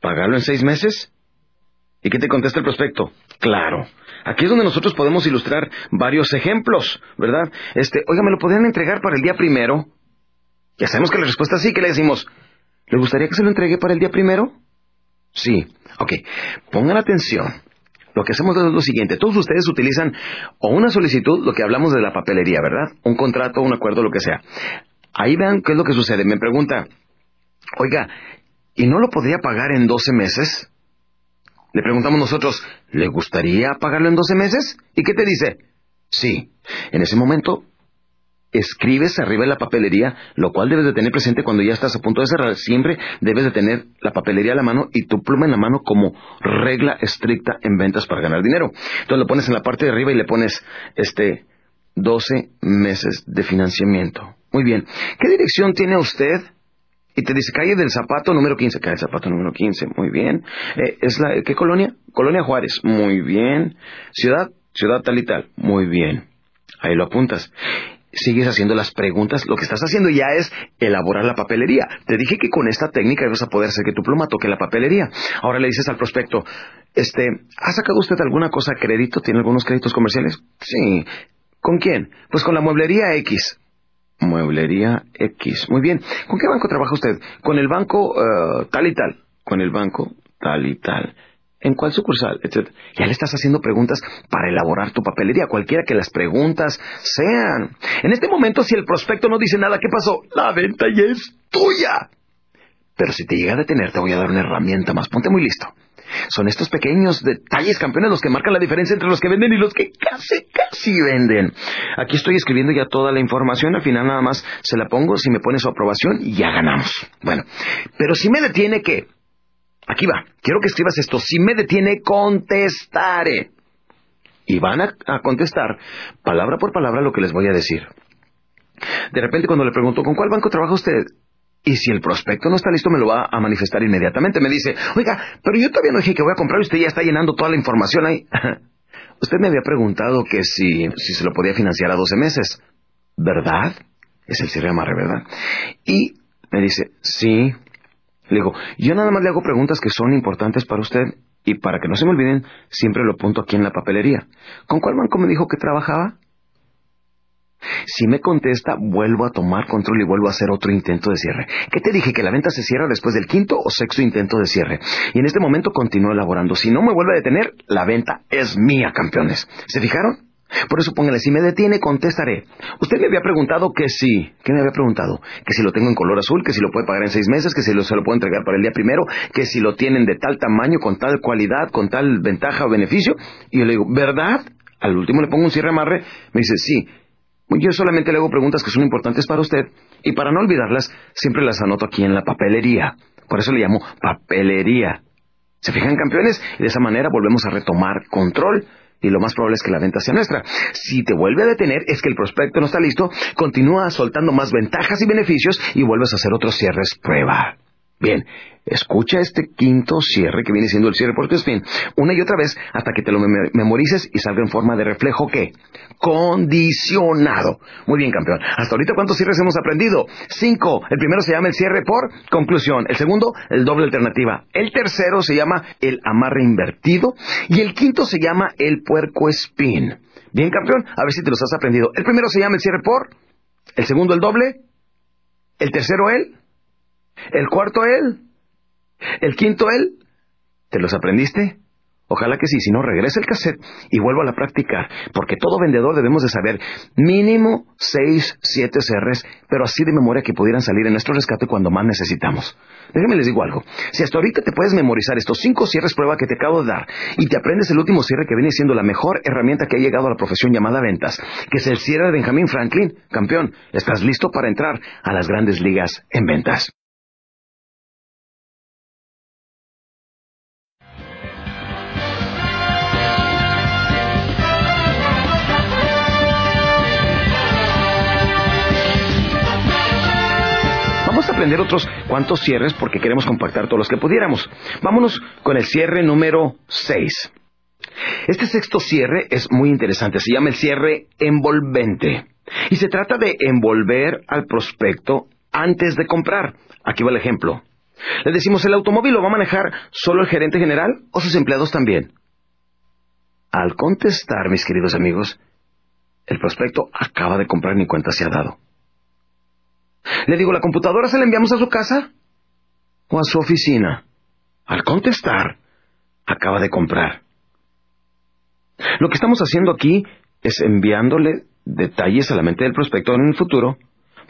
pagarlo en seis meses? ¿Y qué te contesta el prospecto? Claro. Aquí es donde nosotros podemos ilustrar varios ejemplos, ¿verdad? Este, oiga, ¿me lo podrían entregar para el día primero? Ya sabemos que la respuesta es sí, ¿qué le decimos? ¿Le gustaría que se lo entregue para el día primero? Sí. Ok. Pongan atención. Lo que hacemos es lo siguiente. Todos ustedes utilizan o una solicitud, lo que hablamos de la papelería, ¿verdad? Un contrato, un acuerdo, lo que sea. Ahí vean qué es lo que sucede. Me pregunta, oiga, ¿y no lo podría pagar en 12 meses? Le preguntamos nosotros, ¿le gustaría pagarlo en 12 meses? ¿Y qué te dice? Sí. En ese momento, escribes arriba de la papelería, lo cual debes de tener presente cuando ya estás a punto de cerrar. Siempre debes de tener la papelería a la mano y tu pluma en la mano como regla estricta en ventas para ganar dinero. Entonces lo pones en la parte de arriba y le pones, este, 12 meses de financiamiento. Muy bien. ¿Qué dirección tiene usted? Y te dice calle del zapato número 15. Calle del zapato número 15. Muy bien. Eh, ¿Es la, ¿Qué colonia? Colonia Juárez. Muy bien. Ciudad, ciudad tal y tal. Muy bien. Ahí lo apuntas. Sigues haciendo las preguntas. Lo que estás haciendo ya es elaborar la papelería. Te dije que con esta técnica vas a poder hacer que tu pluma toque la papelería. Ahora le dices al prospecto, este, ¿ha sacado usted alguna cosa a crédito? ¿Tiene algunos créditos comerciales? Sí. ¿Con quién? Pues con la mueblería X. Mueblería X. Muy bien. ¿Con qué banco trabaja usted? Con el banco eh, tal y tal. Con el banco tal y tal. ¿En cuál sucursal? Etcétera. Ya le estás haciendo preguntas para elaborar tu papelería, cualquiera que las preguntas sean. En este momento, si el prospecto no dice nada, ¿qué pasó? La venta ya es tuya. Pero si te llega a detener, te voy a dar una herramienta más. Ponte muy listo. Son estos pequeños detalles, campeones, los que marcan la diferencia entre los que venden y los que casi, casi venden. Aquí estoy escribiendo ya toda la información, al final nada más se la pongo, si me pone su aprobación ya ganamos. Bueno, pero si me detiene, ¿qué? Aquí va, quiero que escribas esto. Si me detiene, contestaré. Y van a, a contestar palabra por palabra lo que les voy a decir. De repente cuando le pregunto, ¿con cuál banco trabaja usted? Y si el prospecto no está listo, me lo va a manifestar inmediatamente. Me dice, oiga, pero yo todavía no dije que voy a comprar y usted ya está llenando toda la información ahí. usted me había preguntado que si, si se lo podía financiar a 12 meses. ¿Verdad? Es el cierre amarre, ¿verdad? Y me dice, sí. Le digo, yo nada más le hago preguntas que son importantes para usted y para que no se me olviden, siempre lo apunto aquí en la papelería. ¿Con cuál banco me dijo que trabajaba? Si me contesta, vuelvo a tomar control y vuelvo a hacer otro intento de cierre. ¿Qué te dije? Que la venta se cierra después del quinto o sexto intento de cierre. Y en este momento continúo elaborando. Si no me vuelve a detener, la venta es mía, campeones. ¿Se fijaron? Por eso póngale, si me detiene, contestaré. Usted me había preguntado que sí. ¿Qué me había preguntado? Que si lo tengo en color azul, que si lo puede pagar en seis meses, que si se lo puedo entregar para el día primero, que si lo tienen de tal tamaño, con tal cualidad, con tal ventaja o beneficio. Y yo le digo, ¿verdad? Al último le pongo un cierre amarre. Me dice, sí. Yo solamente le hago preguntas que son importantes para usted y para no olvidarlas, siempre las anoto aquí en la papelería. Por eso le llamo papelería. ¿Se fijan, campeones? Y de esa manera volvemos a retomar control y lo más probable es que la venta sea nuestra. Si te vuelve a detener, es que el prospecto no está listo, continúa soltando más ventajas y beneficios y vuelves a hacer otros cierres prueba. Bien, escucha este quinto cierre que viene siendo el cierre por spin una y otra vez hasta que te lo memorices y salga en forma de reflejo ¿qué? condicionado. Muy bien, campeón. Hasta ahorita, ¿cuántos cierres hemos aprendido? Cinco. El primero se llama el cierre por conclusión. El segundo, el doble alternativa. El tercero se llama el amarre invertido. Y el quinto se llama el puerco spin. Bien, campeón. A ver si te los has aprendido. El primero se llama el cierre por. El segundo, el doble. El tercero, el el cuarto él. El quinto él. ¿Te los aprendiste? Ojalá que sí, si no, regrese el cassette y vuelvo a la práctica, porque todo vendedor debemos de saber mínimo 6, 7 CRs, pero así de memoria que pudieran salir en nuestro rescate cuando más necesitamos. Déjenme les digo algo. Si hasta ahorita te puedes memorizar estos 5 cierres prueba que te acabo de dar y te aprendes el último cierre que viene siendo la mejor herramienta que ha llegado a la profesión llamada ventas, que es el cierre de Benjamin Franklin, campeón, estás listo para entrar a las grandes ligas en ventas. Aprender otros cuantos cierres porque queremos compactar todos los que pudiéramos. Vámonos con el cierre número 6. Este sexto cierre es muy interesante, se llama el cierre envolvente. Y se trata de envolver al prospecto antes de comprar. Aquí va el ejemplo. Le decimos, ¿el automóvil lo va a manejar solo el gerente general o sus empleados también? Al contestar, mis queridos amigos, el prospecto acaba de comprar ni cuenta se ha dado. Le digo, ¿la computadora se la enviamos a su casa? ¿O a su oficina? Al contestar, acaba de comprar. Lo que estamos haciendo aquí es enviándole detalles a la mente del prospecto en el futuro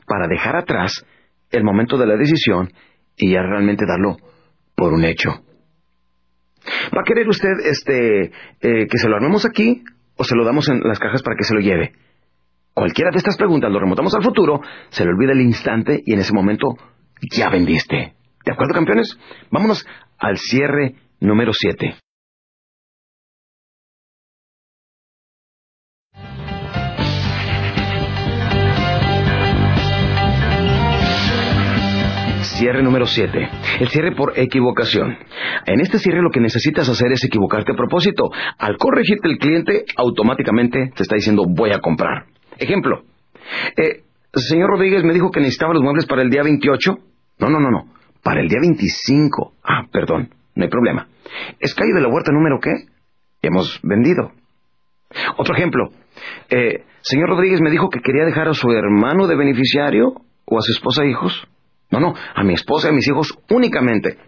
para dejar atrás el momento de la decisión y ya realmente darlo por un hecho. ¿Va a querer usted este eh, que se lo armemos aquí o se lo damos en las cajas para que se lo lleve? Cualquiera de estas preguntas lo remontamos al futuro, se le olvida el instante y en ese momento ya vendiste. ¿De acuerdo, campeones? Vámonos al cierre número 7. Cierre número 7. El cierre por equivocación. En este cierre lo que necesitas hacer es equivocarte a propósito. Al corregirte el cliente, automáticamente te está diciendo voy a comprar. Ejemplo, eh, señor Rodríguez me dijo que necesitaba los muebles para el día 28. No, no, no, no. Para el día 25. Ah, perdón. No hay problema. ¿Es calle de la huerta número qué? Hemos vendido. Otro ejemplo. Eh, señor Rodríguez me dijo que quería dejar a su hermano de beneficiario o a su esposa e hijos. No, no, a mi esposa y a mis hijos únicamente.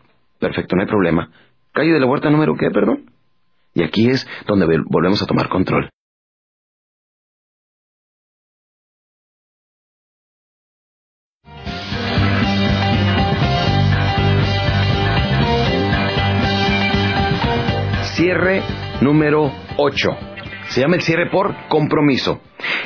Perfecto, no hay problema. Calle de la huerta número qué, perdón. Y aquí es donde volvemos a tomar control. Cierre número 8. Se llama el cierre por compromiso.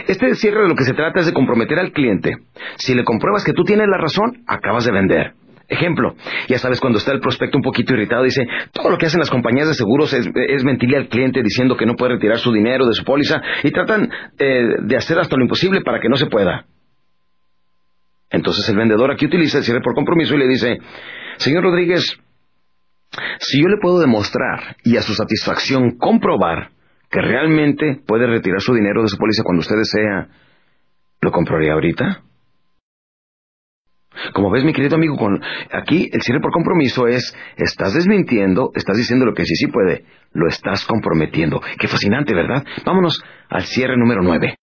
Este cierre de lo que se trata es de comprometer al cliente. Si le compruebas que tú tienes la razón, acabas de vender. Ejemplo, ya sabes cuando está el prospecto un poquito irritado, dice, todo lo que hacen las compañías de seguros es, mentirle al cliente diciendo que no puede retirar su dinero de su póliza y tratan eh, de hacer hasta lo imposible para que no se pueda. Entonces el vendedor aquí utiliza el cierre por compromiso y le dice, señor Rodríguez, si yo le puedo demostrar y a su satisfacción comprobar que realmente puede retirar su dinero de su póliza cuando usted desea, ¿lo compraría ahorita? Como ves, mi querido amigo, con, aquí el cierre por compromiso es, estás desmintiendo, estás diciendo lo que sí sí puede, lo estás comprometiendo. Qué fascinante, ¿verdad? Vámonos al cierre número nueve.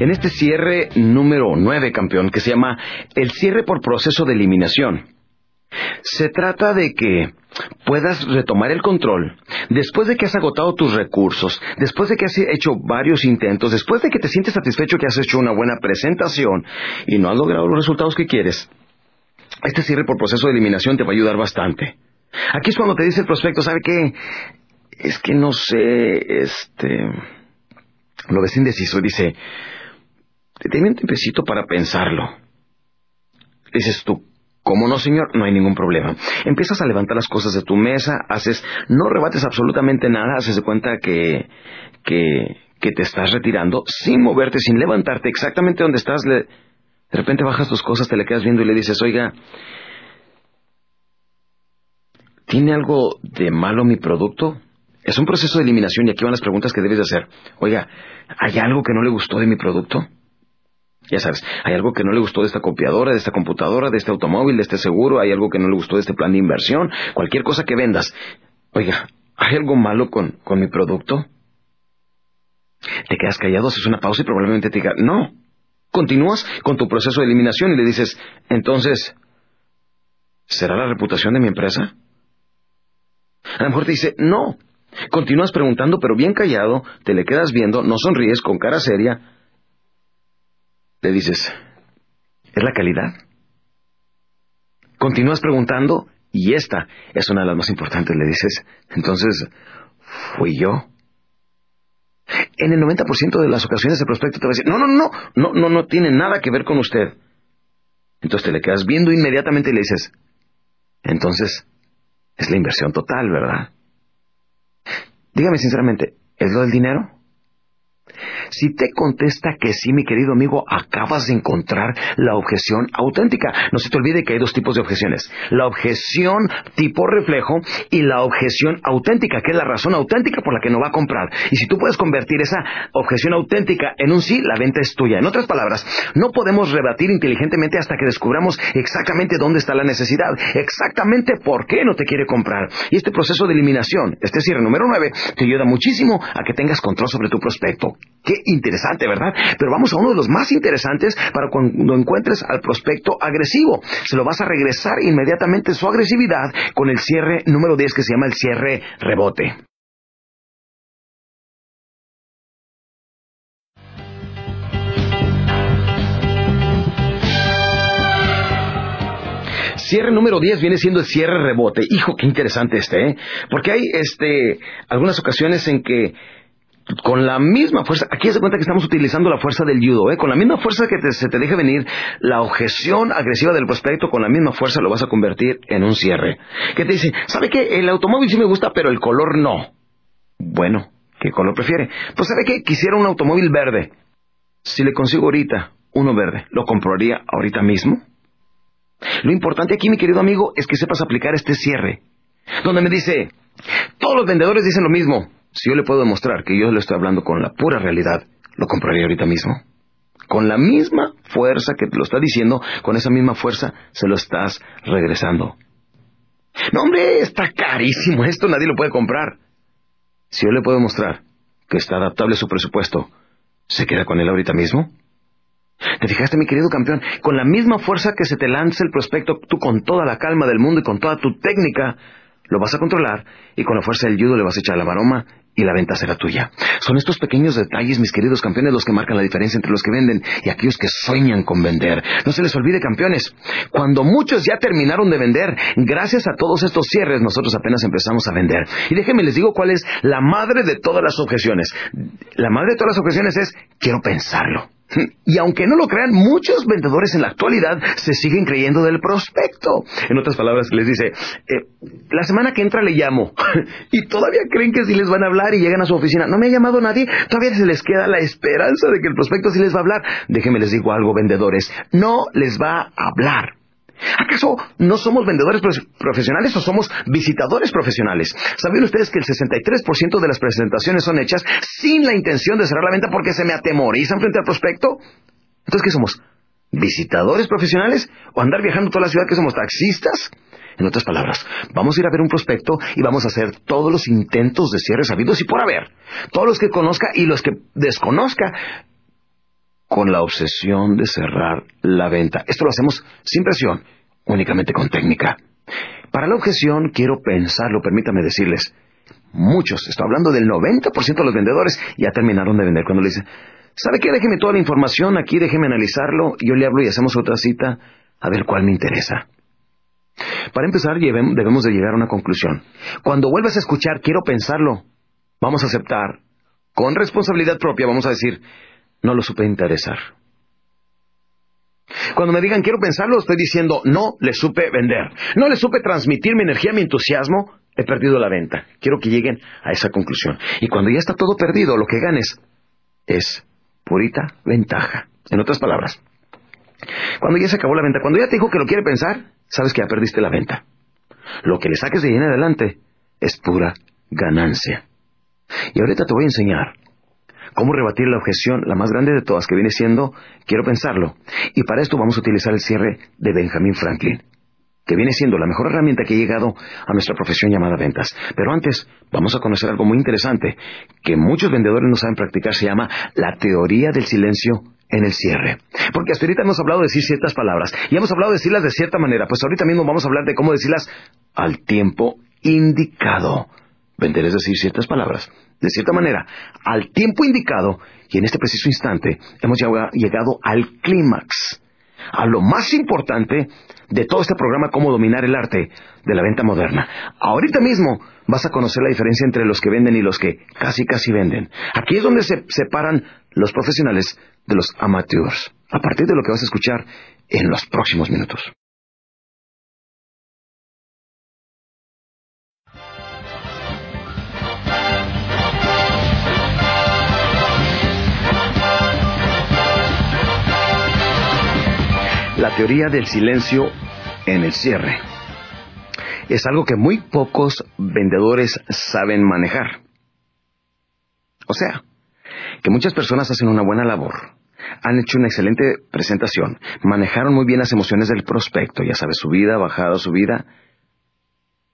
En este cierre número 9, campeón, que se llama el cierre por proceso de eliminación. Se trata de que puedas retomar el control después de que has agotado tus recursos, después de que has hecho varios intentos, después de que te sientes satisfecho que has hecho una buena presentación y no has logrado los resultados que quieres. Este cierre por proceso de eliminación te va a ayudar bastante. Aquí es cuando te dice el prospecto, ¿sabe qué? Es que no sé, este... Lo ves indeciso y dice, Deme un tiempecito para pensarlo. Dices tú, ¿cómo no, señor? No hay ningún problema. Empiezas a levantar las cosas de tu mesa, haces, no rebates absolutamente nada, haces de cuenta que, que te estás retirando sin moverte, sin levantarte exactamente donde estás. de repente bajas tus cosas, te le quedas viendo y le dices, oiga, ¿tiene algo de malo mi producto? Es un proceso de eliminación y aquí van las preguntas que debes de hacer. Oiga, ¿hay algo que no le gustó de mi producto? Ya sabes, hay algo que no le gustó de esta copiadora, de esta computadora, de este automóvil, de este seguro, hay algo que no le gustó de este plan de inversión, cualquier cosa que vendas. Oiga, ¿hay algo malo con, con mi producto? Te quedas callado, haces una pausa y probablemente te diga, no, Continúas con tu proceso de eliminación y le dices, entonces, ¿será la reputación de mi empresa? A lo mejor te dice, no. Continúas preguntando, pero bien callado, te le quedas viendo, no sonríes, con cara seria. Le dices, ¿es la calidad? Continúas preguntando, y esta es una de las más importantes, le dices, entonces, ¿fui yo? En el 90% de las ocasiones el prospecto te va a decir, no, no, no, no, no, no tiene nada que ver con usted. Entonces te le quedas viendo inmediatamente y le dices, entonces, es la inversión total, ¿verdad? Dígame sinceramente, ¿es lo del dinero? Si te contesta que sí, mi querido amigo, acabas de encontrar la objeción auténtica. No se te olvide que hay dos tipos de objeciones. La objeción tipo reflejo y la objeción auténtica, que es la razón auténtica por la que no va a comprar. Y si tú puedes convertir esa objeción auténtica en un sí, la venta es tuya. En otras palabras, no podemos rebatir inteligentemente hasta que descubramos exactamente dónde está la necesidad, exactamente por qué no te quiere comprar. Y este proceso de eliminación, este cierre número 9, te ayuda muchísimo a que tengas control sobre tu prospecto. Qué interesante, ¿verdad? Pero vamos a uno de los más interesantes para cuando encuentres al prospecto agresivo. Se lo vas a regresar inmediatamente su agresividad con el cierre número 10 que se llama el cierre rebote. Cierre número 10 viene siendo el cierre rebote. Hijo, qué interesante este, ¿eh? Porque hay este algunas ocasiones en que con la misma fuerza, aquí se cuenta que estamos utilizando la fuerza del judo, ¿eh? con la misma fuerza que se te deje venir la objeción agresiva del prospecto, con la misma fuerza lo vas a convertir en un cierre. Que te dice, ¿sabe qué? El automóvil sí me gusta, pero el color no. Bueno, ¿qué color prefiere? Pues ¿sabe qué? Quisiera un automóvil verde. Si le consigo ahorita uno verde, ¿lo compraría ahorita mismo? Lo importante aquí, mi querido amigo, es que sepas aplicar este cierre. Donde me dice, todos los vendedores dicen lo mismo. Si yo le puedo demostrar que yo le estoy hablando con la pura realidad, lo compraría ahorita mismo. Con la misma fuerza que te lo está diciendo, con esa misma fuerza se lo estás regresando. No, hombre, está carísimo esto, nadie lo puede comprar. Si yo le puedo mostrar que está adaptable a su presupuesto, ¿se queda con él ahorita mismo? ¿Te fijaste, mi querido campeón? Con la misma fuerza que se te lanza el prospecto, tú con toda la calma del mundo y con toda tu técnica, lo vas a controlar y con la fuerza del judo le vas a echar la maroma y la venta será tuya. Son estos pequeños detalles, mis queridos campeones, los que marcan la diferencia entre los que venden y aquellos que sueñan con vender. No se les olvide, campeones, cuando muchos ya terminaron de vender, gracias a todos estos cierres, nosotros apenas empezamos a vender. Y déjenme les digo cuál es la madre de todas las objeciones. La madre de todas las objeciones es, quiero pensarlo. Y aunque no lo crean, muchos vendedores en la actualidad se siguen creyendo del prospecto. En otras palabras, les dice, eh, la semana que entra le llamo. y todavía creen que sí les van a hablar y llegan a su oficina. No me ha llamado nadie. Todavía se les queda la esperanza de que el prospecto sí les va a hablar. Déjenme les digo algo, vendedores. No les va a hablar. ¿Acaso no somos vendedores profesionales o somos visitadores profesionales? ¿Saben ustedes que el 63% de las presentaciones son hechas sin la intención de cerrar la venta porque se me atemorizan frente al prospecto? Entonces, ¿qué somos? ¿Visitadores profesionales? ¿O andar viajando toda la ciudad que somos taxistas? En otras palabras, vamos a ir a ver un prospecto y vamos a hacer todos los intentos de cierre sabidos y por haber. Todos los que conozca y los que desconozca con la obsesión de cerrar la venta. Esto lo hacemos sin presión, únicamente con técnica. Para la objeción quiero pensarlo, permítame decirles. Muchos, estoy hablando del 90% de los vendedores, ya terminaron de vender cuando le dicen, ¿sabe qué? Déjeme toda la información aquí, déjeme analizarlo, yo le hablo y hacemos otra cita a ver cuál me interesa. Para empezar, debemos de llegar a una conclusión. Cuando vuelvas a escuchar, quiero pensarlo, vamos a aceptar, con responsabilidad propia, vamos a decir, no lo supe interesar. Cuando me digan quiero pensarlo, estoy diciendo no le supe vender. No le supe transmitir mi energía, mi entusiasmo. He perdido la venta. Quiero que lleguen a esa conclusión. Y cuando ya está todo perdido, lo que ganes es purita ventaja. En otras palabras, cuando ya se acabó la venta, cuando ya te dijo que lo quiere pensar, sabes que ya perdiste la venta. Lo que le saques de ahí adelante es pura ganancia. Y ahorita te voy a enseñar cómo rebatir la objeción, la más grande de todas, que viene siendo, quiero pensarlo. Y para esto vamos a utilizar el cierre de Benjamin Franklin, que viene siendo la mejor herramienta que ha llegado a nuestra profesión llamada ventas. Pero antes, vamos a conocer algo muy interesante, que muchos vendedores no saben practicar, se llama la teoría del silencio en el cierre. Porque hasta ahorita hemos hablado de decir ciertas palabras y hemos hablado de decirlas de cierta manera. Pues ahorita mismo vamos a hablar de cómo decirlas al tiempo indicado. Vender es decir ciertas palabras de cierta manera al tiempo indicado y en este preciso instante hemos llegado al clímax, a lo más importante de todo este programa, cómo dominar el arte de la venta moderna. Ahorita mismo vas a conocer la diferencia entre los que venden y los que casi casi venden. Aquí es donde se separan los profesionales de los amateurs, a partir de lo que vas a escuchar en los próximos minutos. La teoría del silencio en el cierre es algo que muy pocos vendedores saben manejar. O sea, que muchas personas hacen una buena labor, han hecho una excelente presentación, manejaron muy bien las emociones del prospecto, ya sabes, su vida, bajada, su vida,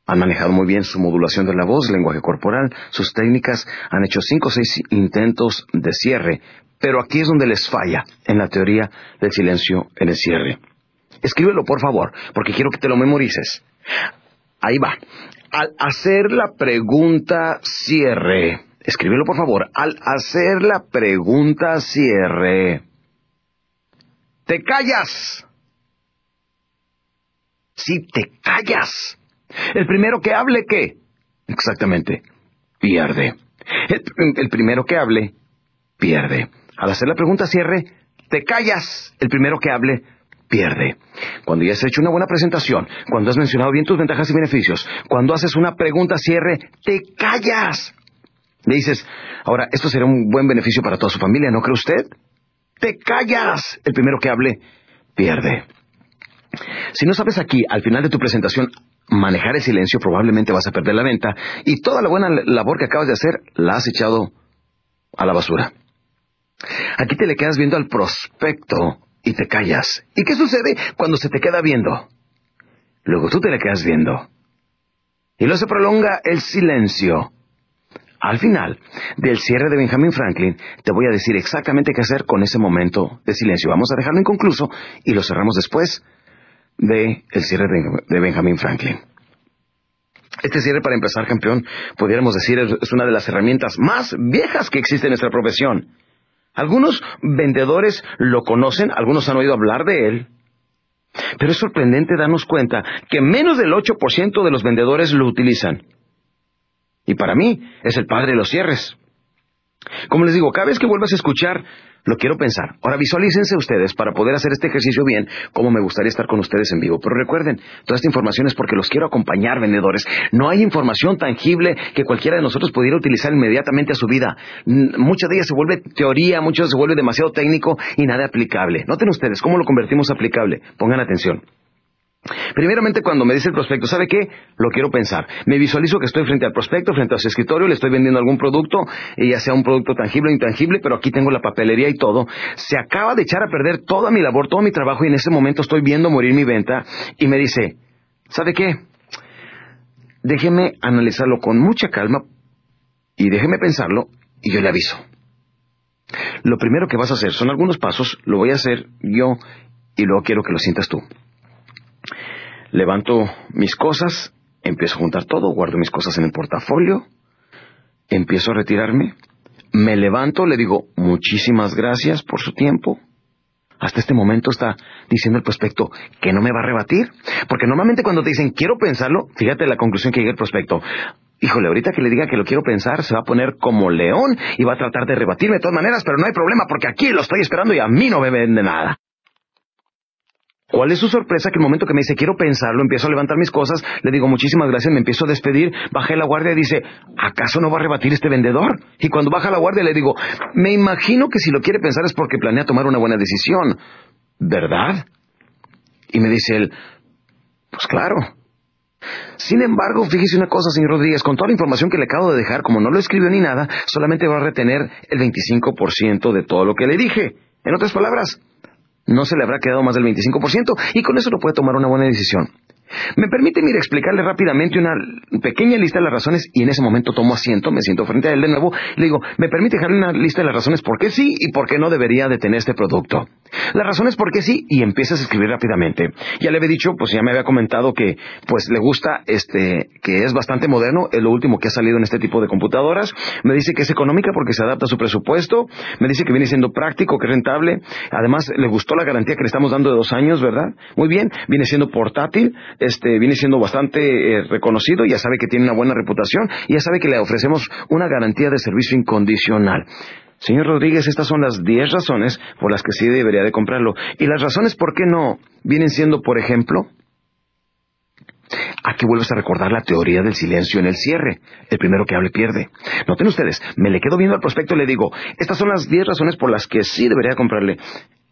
han manejado muy bien su modulación de la voz, lenguaje corporal, sus técnicas, han hecho cinco o seis intentos de cierre, pero aquí es donde les falla en la teoría del silencio en el cierre. Escríbelo, por favor, porque quiero que te lo memorices. Ahí va. Al hacer la pregunta cierre, escríbelo por favor, al hacer la pregunta cierre, te callas. Si te callas. El primero que hable, ¿qué? Exactamente, pierde. El, primero que hable, pierde. Al hacer la pregunta cierre, te callas. El primero que hable, pierde. Cuando ya has hecho una buena presentación, cuando has mencionado bien tus ventajas y beneficios, cuando haces una pregunta cierre, te callas. Le dices, ahora, esto será un buen beneficio para toda su familia, ¿no cree usted? Te callas. El primero que hable, pierde. Si no sabes aquí, al final de tu presentación, manejar el silencio, probablemente vas a perder la venta y toda la buena labor que acabas de hacer la has echado a la basura. Aquí te le quedas viendo al prospecto y te callas. ¿Y qué sucede cuando se te queda viendo? Luego tú te le quedas viendo. Y luego se prolonga el silencio. Al final del cierre de Benjamin Franklin, te voy a decir exactamente qué hacer con ese momento de silencio. Vamos a dejarlo inconcluso y lo cerramos después de el cierre de Benjamin Franklin. Este cierre, para empezar, campeón, pudiéramos decir, es una de las herramientas más viejas que existe en nuestra profesión. Algunos vendedores lo conocen, algunos han oído hablar de él, pero es sorprendente darnos cuenta que menos del 8% de los vendedores lo utilizan. Y para mí es el padre de los cierres. Como les digo, cada vez que vuelvas a escuchar lo quiero pensar. Ahora visualícense ustedes para poder hacer este ejercicio bien, como me gustaría estar con ustedes en vivo. Pero recuerden, toda esta información es porque los quiero acompañar, vendedores. No hay información tangible que cualquiera de nosotros pudiera utilizar inmediatamente a su vida. Mucha de ella se vuelve teoría, mucho se vuelve demasiado técnico y nada aplicable. Noten ustedes cómo lo convertimos aplicable. Pongan atención. Primeramente, cuando me dice el prospecto, ¿sabe qué? Lo quiero pensar. Me visualizo que estoy frente al prospecto, frente a su escritorio, le estoy vendiendo algún producto, ya sea un producto tangible o intangible, pero aquí tengo la papelería y todo. Se acaba de echar a perder toda mi labor, todo mi trabajo, y en ese momento estoy viendo morir mi venta, y me dice, ¿sabe qué? Déjeme analizarlo con mucha calma, y déjeme pensarlo, y yo le aviso. Lo primero que vas a hacer son algunos pasos, lo voy a hacer yo, y luego quiero que lo sientas tú. Levanto mis cosas, empiezo a juntar todo, guardo mis cosas en el portafolio, empiezo a retirarme, me levanto, le digo muchísimas gracias por su tiempo. Hasta este momento está diciendo el prospecto que no me va a rebatir, porque normalmente cuando te dicen quiero pensarlo, fíjate la conclusión que llega el prospecto. Híjole, ahorita que le diga que lo quiero pensar, se va a poner como león y va a tratar de rebatirme de todas maneras, pero no hay problema porque aquí lo estoy esperando y a mí no me vende nada. ¿Cuál es su sorpresa? Que el momento que me dice quiero pensarlo, empiezo a levantar mis cosas, le digo muchísimas gracias, me empiezo a despedir, bajé la guardia y dice, ¿acaso no va a rebatir este vendedor? Y cuando baja la guardia le digo, me imagino que si lo quiere pensar es porque planea tomar una buena decisión, ¿verdad? Y me dice él, pues claro. Sin embargo, fíjese una cosa, señor Rodríguez, con toda la información que le acabo de dejar, como no lo escribió ni nada, solamente va a retener el 25% de todo lo que le dije. En otras palabras, no se le habrá quedado más del 25% y con eso no puede tomar una buena decisión. Me permite, mire, explicarle rápidamente una pequeña lista de las razones y en ese momento tomo asiento, me siento frente a él de nuevo le digo, me permite dejarle una lista de las razones por qué sí y por qué no debería de tener este producto. Las razones por qué sí y empiezas a escribir rápidamente. Ya le había dicho, pues ya me había comentado que pues le gusta este, que es bastante moderno, es lo último que ha salido en este tipo de computadoras. Me dice que es económica porque se adapta a su presupuesto. Me dice que viene siendo práctico, que es rentable. Además, le gustó la garantía que le estamos dando de dos años, ¿verdad? Muy bien. Viene siendo portátil este, viene siendo bastante eh, reconocido, ya sabe que tiene una buena reputación y ya sabe que le ofrecemos una garantía de servicio incondicional. Señor Rodríguez, estas son las 10 razones por las que sí debería de comprarlo. Y las razones por qué no vienen siendo, por ejemplo, Aquí vuelves a recordar la teoría del silencio en el cierre. El primero que hable pierde. Noten ustedes, me le quedo viendo al prospecto y le digo, estas son las 10 razones por las que sí debería comprarle.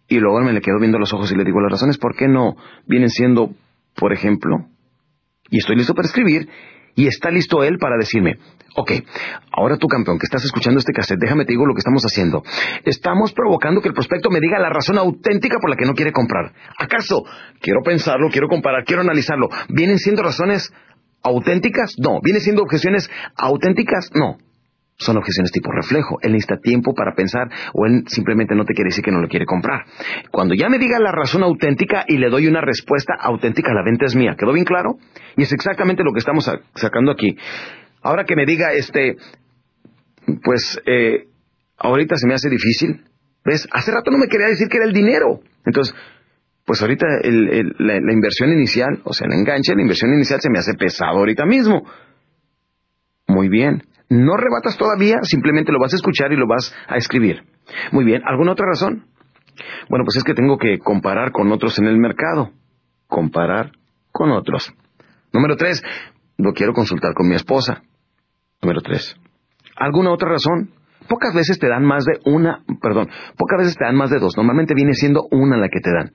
Y luego me le quedo viendo los ojos y le digo, las razones por qué no vienen siendo por ejemplo, y estoy listo para escribir, y está listo él para decirme, ok, ahora tú campeón que estás escuchando este cassette, déjame te digo lo que estamos haciendo. Estamos provocando que el prospecto me diga la razón auténtica por la que no quiere comprar. ¿Acaso quiero pensarlo, quiero comparar, quiero analizarlo? ¿Vienen siendo razones auténticas? No. ¿Vienen siendo objeciones auténticas? No son objeciones tipo reflejo. Él necesita tiempo para pensar o él simplemente no te quiere decir que no lo quiere comprar. Cuando ya me diga la razón auténtica y le doy una respuesta auténtica, la venta es mía. ¿Quedó bien claro? Y es exactamente lo que estamos sacando aquí. Ahora que me diga, este, pues, eh, ahorita se me hace difícil. ¿Ves? Hace rato no me quería decir que era el dinero. Entonces, pues ahorita la, la inversión inicial, o sea, el enganche, la inversión inicial se me hace pesado ahorita mismo. Muy bien. No rebatas todavía, simplemente lo vas a escuchar y lo vas a escribir. Muy bien, ¿alguna otra razón? Bueno, pues es que tengo que comparar con otros en el mercado. Comparar con otros. Número tres, lo quiero consultar con mi esposa. Número tres. ¿Alguna otra razón? Pocas veces te dan más de una, perdón, pocas veces te dan más de dos. Normalmente viene siendo una la que te dan.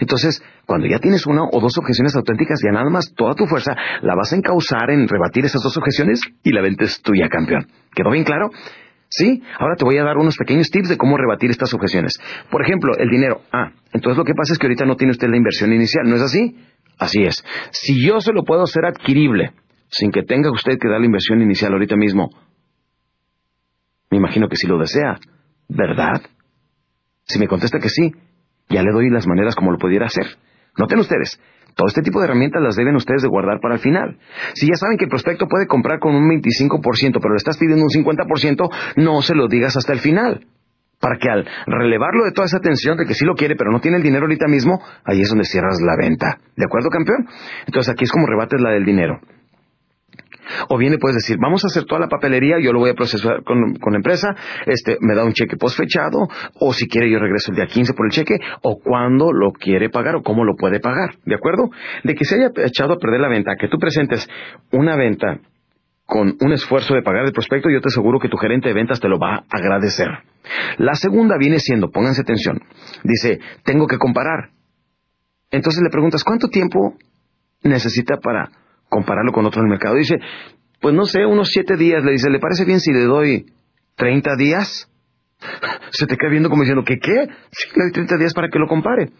Entonces, cuando ya tienes una o dos objeciones auténticas, ya nada más toda tu fuerza la vas a encauzar en rebatir esas dos objeciones y la venta es tuya, campeón. ¿Quedó bien claro? Sí, ahora te voy a dar unos pequeños tips de cómo rebatir estas objeciones. Por ejemplo, el dinero. Ah, entonces lo que pasa es que ahorita no tiene usted la inversión inicial, ¿no es así? Así es. Si yo se lo puedo hacer adquirible, sin que tenga usted que dar la inversión inicial ahorita mismo, me imagino que sí lo desea, ¿verdad? Si me contesta que sí, ya le doy las maneras como lo pudiera hacer. Noten ustedes, todo este tipo de herramientas las deben ustedes de guardar para el final. Si ya saben que el prospecto puede comprar con un 25%, pero le estás pidiendo un 50%, no se lo digas hasta el final. Para que al relevarlo de toda esa tensión de que sí lo quiere, pero no tiene el dinero ahorita mismo, ahí es donde cierras la venta. ¿De acuerdo, campeón? Entonces aquí es como rebates la del dinero. O bien le puedes decir, vamos a hacer toda la papelería, yo lo voy a procesar con, la empresa, este, me da un cheque postfechado, o si quiere yo regreso el día 15 por el cheque, o cuándo lo quiere pagar, o cómo lo puede pagar, ¿de acuerdo? De que se haya echado a perder la venta, que tú presentes una venta con un esfuerzo de pagar el prospecto, yo te aseguro que tu gerente de ventas te lo va a agradecer. La segunda viene siendo, pónganse atención, dice, tengo que comparar. Entonces le preguntas, ¿cuánto tiempo necesita para compararlo con otro en el mercado. Dice, pues no sé, unos siete días. Le dice, ¿le parece bien si le doy 30 días? Se te queda viendo como diciendo, ¿qué qué? Sí, le doy 30 días para que lo compare.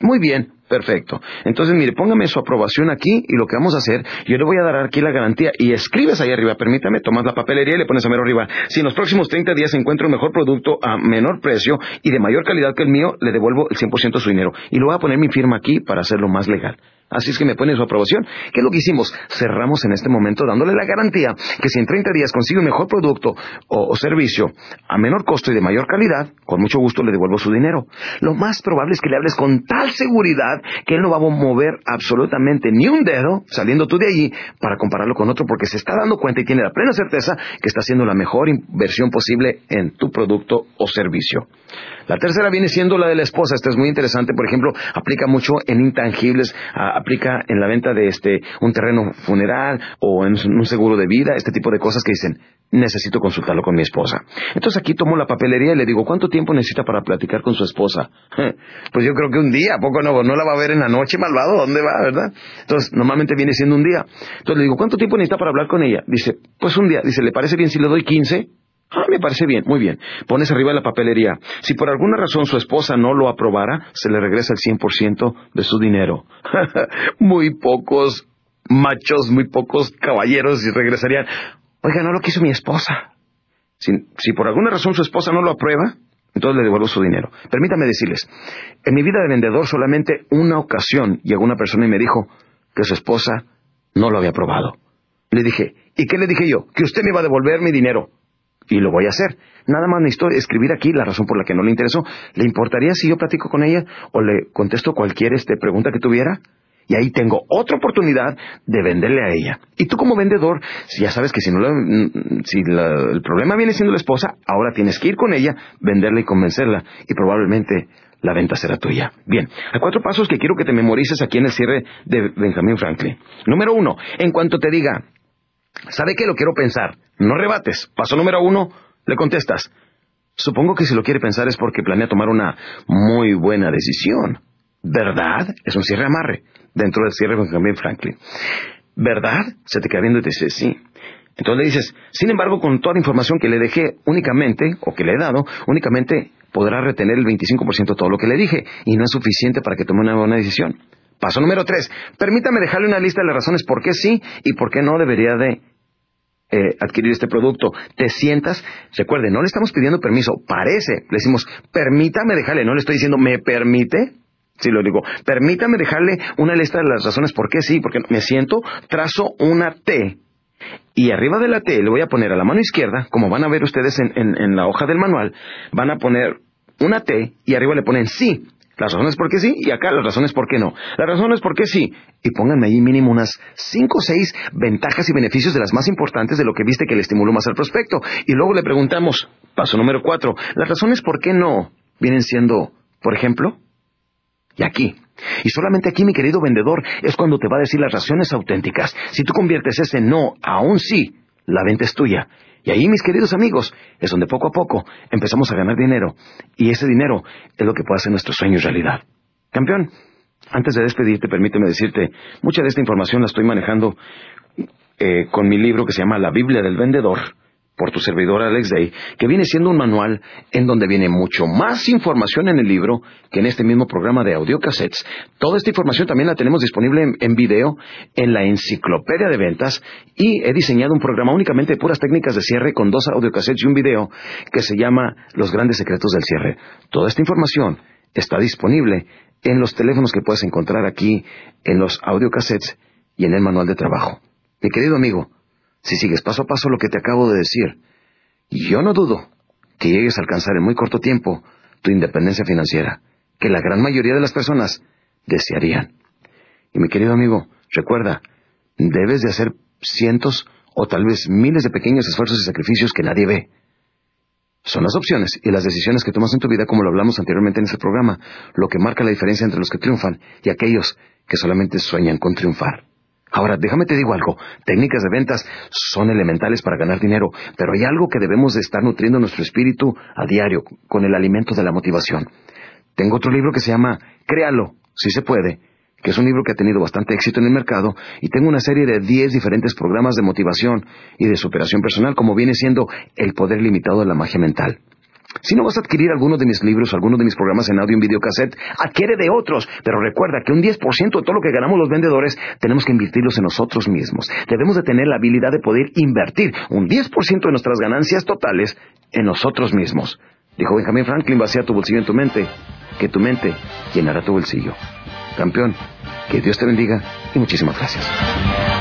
Muy bien, perfecto. Entonces, mire, póngame su aprobación aquí y lo que vamos a hacer, yo le voy a dar aquí la garantía y escribes ahí arriba, permítame, tomas la papelería y le pones a mero arriba. Si en los próximos 30 días encuentro un mejor producto a menor precio y de mayor calidad que el mío, le devuelvo el 100% de su dinero. Y lo voy a poner mi firma aquí para hacerlo más legal. Así es que me pone su aprobación. ¿Qué es lo que hicimos? Cerramos en este momento dándole la garantía que si en 30 días consigue un mejor producto o, servicio a menor costo y de mayor calidad, con mucho gusto le devuelvo su dinero. Lo más probable es que le hables con tal seguridad que él no va a mover absolutamente ni un dedo saliendo tú de allí para compararlo con otro porque se está dando cuenta y tiene la plena certeza que está haciendo la mejor inversión posible en tu producto o servicio. La tercera viene siendo la de la esposa. Esta es muy interesante. Por ejemplo, aplica mucho en intangibles, aplica en la venta de este un terreno funeral o en un seguro de vida, este tipo de cosas que dicen, necesito consultarlo con mi esposa. Entonces aquí tomo la papelería y le digo, ¿cuánto tiempo necesita para platicar con su esposa? Pues yo creo que un día, poco no? No la va a ver en la noche, malvado? ¿Dónde va, verdad? Entonces, normalmente viene siendo un día. Entonces le digo, ¿cuánto tiempo necesita para hablar con ella? Dice, pues un día. Dice, ¿le parece bien si le doy 15? Ah, me parece bien, muy bien. Pones arriba la papelería. Si por alguna razón su esposa no lo aprobara, se le regresa el 100% de su dinero. muy pocos machos, muy pocos caballeros y regresarían. Oiga, no lo quiso mi esposa. Si, si por alguna razón su esposa no lo aprueba, entonces le devuelvo su dinero. Permítame decirles, en mi vida de vendedor solamente una ocasión llegó una persona y me dijo que su esposa no lo había aprobado. Le dije, ¿y qué le dije yo? Que usted me iba a devolver mi dinero y lo voy a hacer. Nada más necesito escribir aquí la razón por la que no le interesó. ¿Le importaría si yo platico con ella o le contesto cualquier este, pregunta que tuviera? Y ahí tengo otra oportunidad de venderle a ella. Y tú como vendedor, ya sabes que si, no mm, si el problema viene siendo la esposa, ahora tienes que ir con ella, venderla y convencerla. Y probablemente la venta será tuya. Bien, hay cuatro pasos que quiero que te memorices aquí en el cierre de Benjamin Franklin. Número uno, en cuanto te diga, ¿sabe qué lo quiero pensar? No rebates. Paso número uno, le contestas. Supongo que si lo quiere pensar es porque planea tomar una muy buena decisión. ¿Verdad? Es un cierre amarre dentro del cierre con Benjamin Franklin. ¿Verdad? Se te queda viendo y te dice sí. Entonces le dices, sin embargo, con toda la información que le dejé únicamente, o que le he dado, únicamente podrá retener el 25% de todo lo que le dije, y no es suficiente para que tome una buena decisión. Paso número tres, permítame dejarle una lista de las razones por qué sí y por qué no debería de eh, adquirir este producto. Te sientas, recuerde, no le estamos pidiendo permiso, parece, le decimos, permítame dejarle, no le estoy diciendo, ¿me permite? Sí, lo digo, permítame dejarle una lista de las razones por qué sí, porque me siento, trazo una T y arriba de la T le voy a poner a la mano izquierda, como van a ver ustedes en, la hoja del manual, van a poner una T y arriba le ponen sí. Las razones por qué sí y acá las razones por qué no. Las razones por qué sí. Y pónganme ahí mínimo unas cinco o seis ventajas y beneficios de las más importantes de lo que viste que le estimuló más al prospecto. Y luego le preguntamos, paso número cuatro, las razones por qué no vienen siendo, por ejemplo, y aquí. Y solamente aquí, mi querido vendedor, es cuando te va a decir las razones auténticas. Si tú conviertes ese no a un sí, la venta es tuya. Y ahí, mis queridos amigos, es donde poco a poco empezamos a ganar dinero. Y ese dinero es lo que puede hacer nuestros sueños realidad. Campeón, antes de despedirte, permíteme decirte, mucha de esta información la estoy manejando eh, con mi libro que se llama La Biblia del Vendedor por tu servidor Alex Day, que viene siendo un manual en donde viene mucho más información en el libro que en este mismo programa de audiocassettes. Toda esta información también la tenemos disponible en, video en la enciclopedia de ventas y he diseñado un programa únicamente de puras técnicas de cierre con dos audiocassettes y un video que se llama Los grandes secretos del cierre. Toda esta información está disponible en los teléfonos que puedes encontrar aquí en los audiocassettes y en el manual de trabajo. Mi querido amigo, si sigues paso a paso lo que te acabo de decir. Yo no dudo que llegues a alcanzar en muy corto tiempo tu independencia financiera, que la gran mayoría de las personas desearían. Y mi querido amigo, recuerda, debes de hacer cientos o tal vez miles de pequeños esfuerzos y sacrificios que nadie ve. Son las opciones y las decisiones que tomas en tu vida, como lo hablamos anteriormente en este programa, lo que marca la diferencia entre los que triunfan y aquellos que solamente sueñan con triunfar. Ahora, déjame te digo algo, técnicas de ventas son elementales para ganar dinero, pero hay algo que debemos de estar nutriendo nuestro espíritu a diario con el alimento de la motivación. Tengo otro libro que se llama Créalo, si se puede, que es un libro que ha tenido bastante éxito en el mercado, y tengo una serie de 10 diferentes programas de motivación y de superación personal, como viene siendo El Poder Limitado de la Magia Mental. Si no vas a adquirir alguno de mis libros alguno de mis programas en audio y en cassette, adquiere de otros. Pero recuerda que un 10% de todo lo que ganamos los vendedores tenemos que invertirlos en nosotros mismos. Debemos de tener la habilidad de poder invertir un 10% de nuestras ganancias totales en nosotros mismos. Dijo Benjamin Franklin, vacía tu bolsillo en tu mente, que tu mente llenará tu bolsillo. Campeón, que Dios te bendiga y muchísimas gracias.